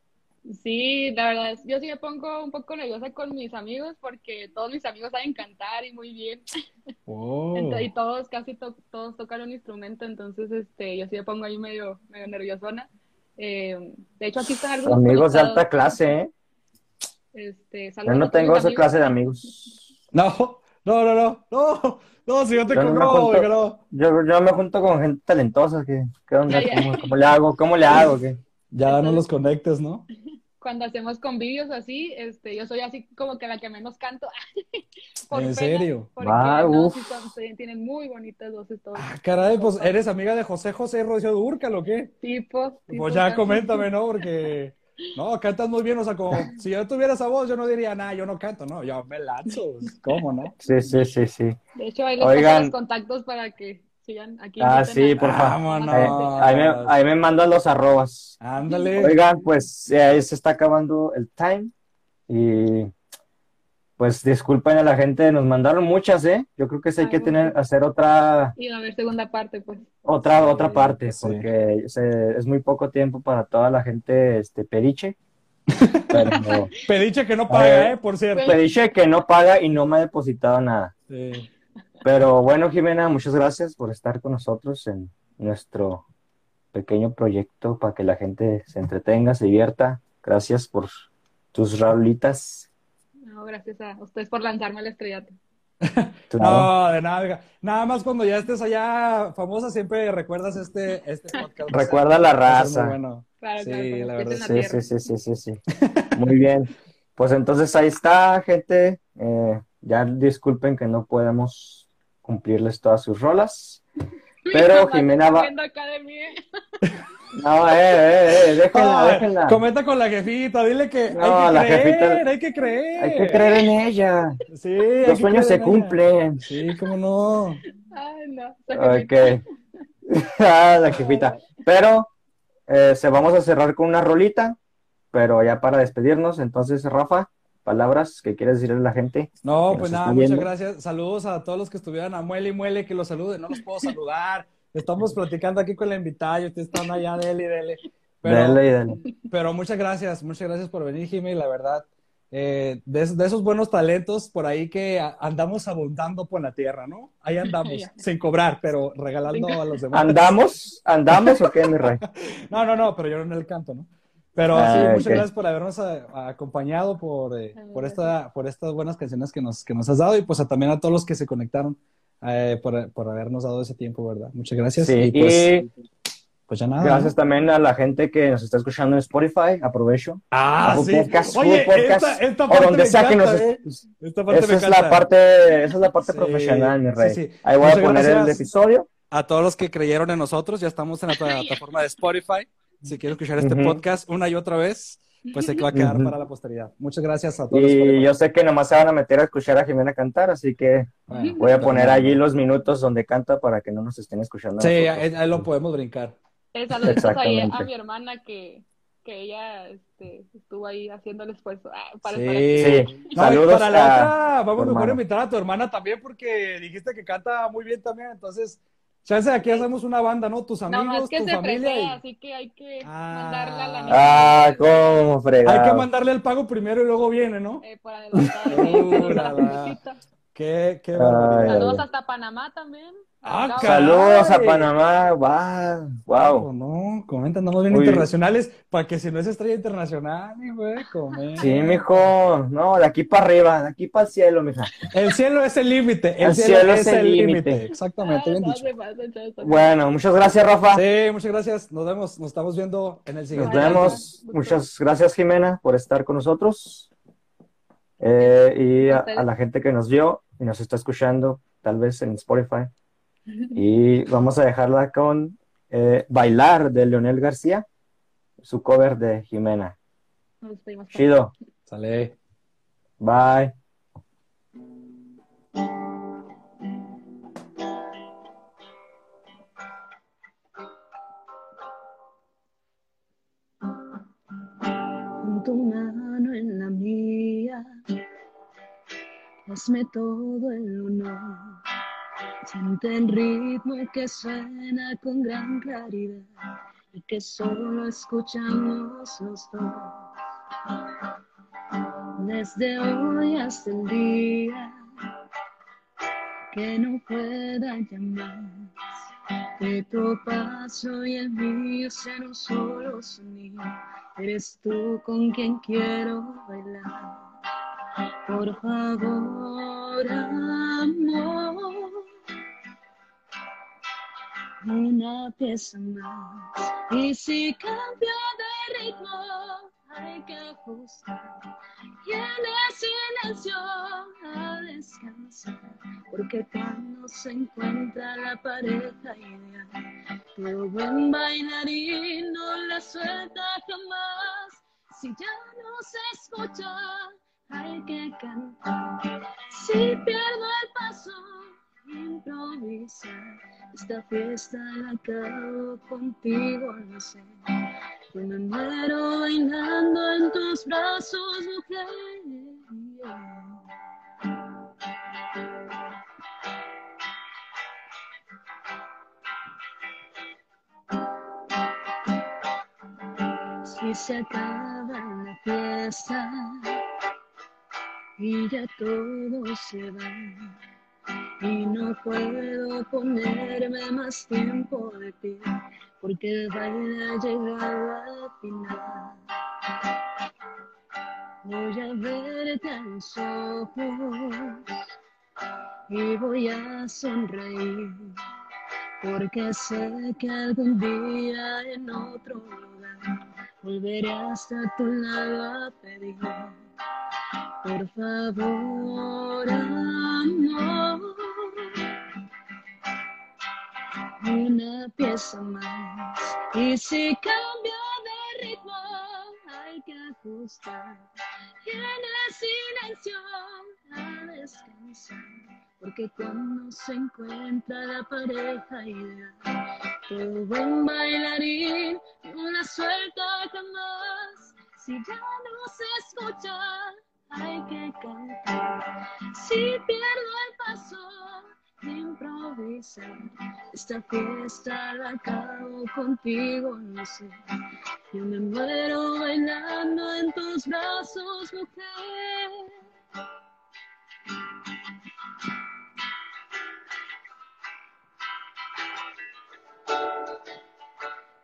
Speaker 3: Sí, la verdad, es- yo sí me pongo un poco nerviosa con mis amigos porque todos mis amigos saben cantar y muy bien.
Speaker 4: Oh.
Speaker 3: Y todos, casi to- todos tocan un instrumento, entonces este, yo sí me pongo ahí medio, medio nerviosona. Eh, de hecho, aquí están algunos
Speaker 2: Amigos de alta clase, ¿eh?
Speaker 3: Este,
Speaker 2: Yo no tengo esa clase de amigos.
Speaker 4: No, no, no, no, no, no, si yo te
Speaker 2: Yo no junto-
Speaker 4: que no.
Speaker 2: Yo, yo me junto con gente talentosa. ¿Qué, qué onda? ¿Cómo, cómo le hago? ¿Cómo le hago? ¿Qué?
Speaker 4: Ya no los conectes, ¿no?
Speaker 3: Cuando hacemos convivios así, este, yo soy así como que la que menos canto. Por
Speaker 4: ¿En
Speaker 3: pena,
Speaker 4: serio?
Speaker 3: Porque
Speaker 2: Ah,
Speaker 3: no,
Speaker 2: uf.
Speaker 3: sí son- sí, tienen muy bonitas voces todos.
Speaker 4: Ah, caray, pues eres amiga de José José Rocío Dúrcal, ¿o qué?
Speaker 3: Tipo, tipo
Speaker 4: Pues ya coméntame, ¿no? Porque, no, cantas muy bien, o sea, como si yo tuviera esa voz, yo no diría, nada, yo no canto, no, yo me lanzo, pues, ¿cómo, no?
Speaker 2: Sí, sí, sí, sí.
Speaker 3: De hecho, ahí les
Speaker 2: Oigan.
Speaker 3: los contactos para que aquí.
Speaker 2: Ah, sí, por favor.
Speaker 4: Vámonos.
Speaker 2: Eh, ahí, me, ahí me mandan los arrobas.
Speaker 4: Ándale.
Speaker 2: Oigan, pues eh, ahí se está acabando el time. Y pues disculpen a la gente, nos mandaron muchas, ¿eh? Yo creo que sí hay que
Speaker 3: Ay,
Speaker 2: tener,
Speaker 3: bueno.
Speaker 2: hacer otra,
Speaker 3: Y a haber segunda parte, pues.
Speaker 2: otra, otra parte,
Speaker 4: sí.
Speaker 2: porque se- es muy poco tiempo para toda la gente, este, periche. Pero
Speaker 4: Pediche que no paga,
Speaker 2: Eh,
Speaker 4: ¿eh? Por cierto.
Speaker 2: periche que no paga y no me ha depositado nada.
Speaker 4: Sí.
Speaker 2: Pero bueno, Jimena, muchas gracias por estar con nosotros en nuestro pequeño proyecto para que la gente se entretenga, se divierta. Gracias por tus raulitas.
Speaker 3: No, gracias a ustedes por lanzarme al estrellato.
Speaker 4: No, de nada. Nada más cuando ya estés allá famosa, siempre recuerdas este, este podcast.
Speaker 2: Recuerda la raza.
Speaker 4: muy bueno.
Speaker 3: Claro,
Speaker 4: Sí, la verdad,
Speaker 2: sí, sí, sí, sí, sí. Muy bien. Pues entonces ahí está, gente. Eh, Ya disculpen que no podemos cumplirles todas sus rolas. Pero Jimena va.
Speaker 3: Acá de mí.
Speaker 2: No, eh, eh, eh, déjenla,
Speaker 4: Ay,
Speaker 2: déjenla.
Speaker 4: Comenta con la jefita, dile que
Speaker 2: No,
Speaker 4: hay que
Speaker 2: la
Speaker 4: creer,
Speaker 2: jefita-
Speaker 4: hay que creer.
Speaker 2: Hay que creer en ella.
Speaker 4: Sí,
Speaker 2: Los sueños se
Speaker 4: en ella.
Speaker 2: cumplen.
Speaker 4: Sí, cómo no.
Speaker 3: Ay, no.
Speaker 2: Ok. Ah, la jefita. Pero eh, se vamos a cerrar con una rolita, pero ya para despedirnos. Entonces, Rafa, palabras que quieres decirle a la gente.
Speaker 4: No, pues nada, muchas
Speaker 2: viendo.
Speaker 4: gracias. Saludos a todos los que estuvieran a Muele y Muele, que los saluden. No los puedo saludar. Estamos platicando aquí con la invitada y ustedes están allá, dele y dele. Pero,
Speaker 2: Dale y dale.
Speaker 4: pero muchas gracias, muchas gracias por venir, Jimmy, la verdad. eh, de, de esos buenos talentos por ahí que andamos abundando por la tierra, ¿no? Ahí andamos, sin cobrar, pero regalando a los demás.
Speaker 2: ¿Andamos? ¿Andamos o qué, mi rey?
Speaker 4: No, no, no, pero yo no en el canto, ¿no? Pero
Speaker 2: Ah,
Speaker 4: sí, muchas gracias por habernos a- a- acompañado, por, eh, por, esta, por estas buenas canciones que nos, que nos has dado y pues a- también a todos los que se conectaron eh, por, por habernos dado ese tiempo, ¿verdad? Muchas gracias.
Speaker 2: Sí,
Speaker 4: y pues,
Speaker 2: y
Speaker 4: pues ya nada.
Speaker 2: gracias también a la gente que nos está escuchando en Spotify. Aprovecho.
Speaker 4: Ah, sí.
Speaker 2: Podcast,
Speaker 4: Oye,
Speaker 2: Podcast,
Speaker 4: esta, esta
Speaker 2: o
Speaker 4: parte
Speaker 2: donde
Speaker 4: me
Speaker 2: sea que nos
Speaker 4: encanta, ¿eh? Esta parte
Speaker 2: Esa
Speaker 4: me
Speaker 2: es la
Speaker 4: encanta.
Speaker 2: parte, esa es la parte
Speaker 4: Sí,
Speaker 2: profesional, mi rey.
Speaker 4: sí, sí.
Speaker 2: Ahí voy a
Speaker 4: Muchas
Speaker 2: poner el
Speaker 4: gracias.
Speaker 2: episodio.
Speaker 4: A todos los que creyeron en nosotros, ya estamos en la plataforma de Spotify. Si quieren escuchar este
Speaker 2: Ujú.
Speaker 4: podcast una y otra vez, pues se va a quedar
Speaker 2: Ujú.
Speaker 4: para la posteridad. Muchas gracias a todos. por-
Speaker 2: Y yo sé que nomás se van a meter a escuchar a Jimena cantar, así que
Speaker 4: Bueno,
Speaker 2: voy a
Speaker 4: pero
Speaker 2: poner allí los minutos donde canta para que no nos estén escuchando.
Speaker 4: Sí, ahí, ahí lo podemos brincar.
Speaker 3: Eh, saluditos ahí a mi hermana que, que ella este, estuvo ahí haciendo el esfuerzo. Ah, para
Speaker 4: Sí.
Speaker 3: estar aquí.
Speaker 2: Sí,
Speaker 4: No,
Speaker 2: saludos
Speaker 4: para la
Speaker 2: a
Speaker 4: otra, vamos mejor invitar a tu hermana también porque dijiste que canta muy bien también. Entonces, chance aquí hacemos una banda, ¿no? Tus
Speaker 3: No,
Speaker 4: amigos,
Speaker 3: más que
Speaker 4: tu
Speaker 3: se
Speaker 4: familia.
Speaker 3: presea,
Speaker 4: y-
Speaker 3: así que hay que
Speaker 4: Ah.
Speaker 3: mandarla a la
Speaker 2: Ah, cómo fregado.
Speaker 4: Hay que mandarle el pago primero y luego viene, ¿no?
Speaker 3: Eh, por adelantado.
Speaker 4: Uh, la, la. Qué, qué
Speaker 2: Ay,
Speaker 4: barbaridad.
Speaker 3: Saludos
Speaker 2: ay.
Speaker 3: hasta Panamá también.
Speaker 4: Ah.
Speaker 2: Saludos a Panamá. Wow, wow.
Speaker 4: No, comenta, andamos bien
Speaker 2: Uy.
Speaker 4: internacionales. Para que si no es estrella internacional, mi güey, comenta.
Speaker 2: Sí, mijo. No, de aquí para arriba, de aquí para el cielo, mija.
Speaker 4: El cielo es el límite. El,
Speaker 2: El
Speaker 4: cielo, es el límite. Exactamente,
Speaker 3: Ah,
Speaker 4: bien
Speaker 3: no
Speaker 4: dicho.
Speaker 3: se pasa, chavos.
Speaker 2: Bueno, muchas gracias, Rafa.
Speaker 4: Sí, muchas gracias. Nos vemos, nos estamos viendo en el
Speaker 2: Nos
Speaker 4: siguiente.
Speaker 2: vemos. Muchas gracias, Jimena, por estar con nosotros. Eh, y a, a la gente que nos vio y nos está escuchando, tal vez en Spotify. Y vamos a dejarla con eh, Bailar de Leonel García, su cover de Jimena. Chido.
Speaker 4: Sale.
Speaker 2: Bye.
Speaker 1: Hazme todo el honor. Siente el ritmo que suena con gran claridad y que solo escuchamos los dos. Desde hoy hasta el día que no pueda llamar. Que tu paso y el mío sean un solo sonido. Eres tú con quien quiero bailar. Por favor, amor. Una pieza más. Y si cambio de ritmo, hay que ajustar. Y en el silencio a descansar. Porque cuando se encuentra la pareja ideal, todo buen bailarín no la suelta jamás. Si ya no se escucha, hay que cantar. Si pierdo el paso, improvisar. Esta fiesta la acabo contigo, no sé. Yo me muero bailando en tus brazos, mujer. Si se acaba la fiesta y ya todo se va y no puedo ponerme más tiempo de pie porque el baile ha llegado al final. Voy a verte a los ojos y voy a sonreír porque sé que algún día en otro lugar volveré hasta tu lado a pedir. Por favor, amor, una pieza más. Y si cambio de ritmo, hay que ajustar. Y en el silencio, a descansar. Porque cuando se encuentra la pareja ideal, todo buen bailarín no la suelta jamás. Si ya no se escucha, hay que cantar. Si pierdo el paso, improvisar. Esta fiesta la acabo contigo, no sé. Yo me muero bailando en tus brazos, mujer.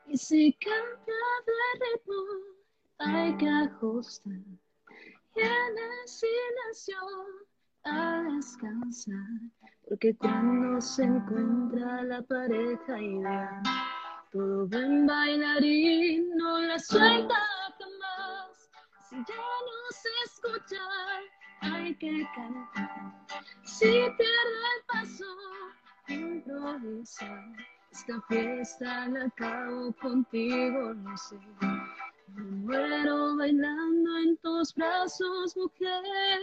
Speaker 1: Y si cambia de ritmo, hay que ajustar. Y en el silencio, a descansar. Porque cuando se encuentra la pareja ideal, todo buen bailarín no la suelta jamás. Si ya no se escucha, hay que cantar. Si pierde el paso, improvisa. Esta fiesta la acabo contigo, no sé. Me muero bailando en tus brazos, mujer.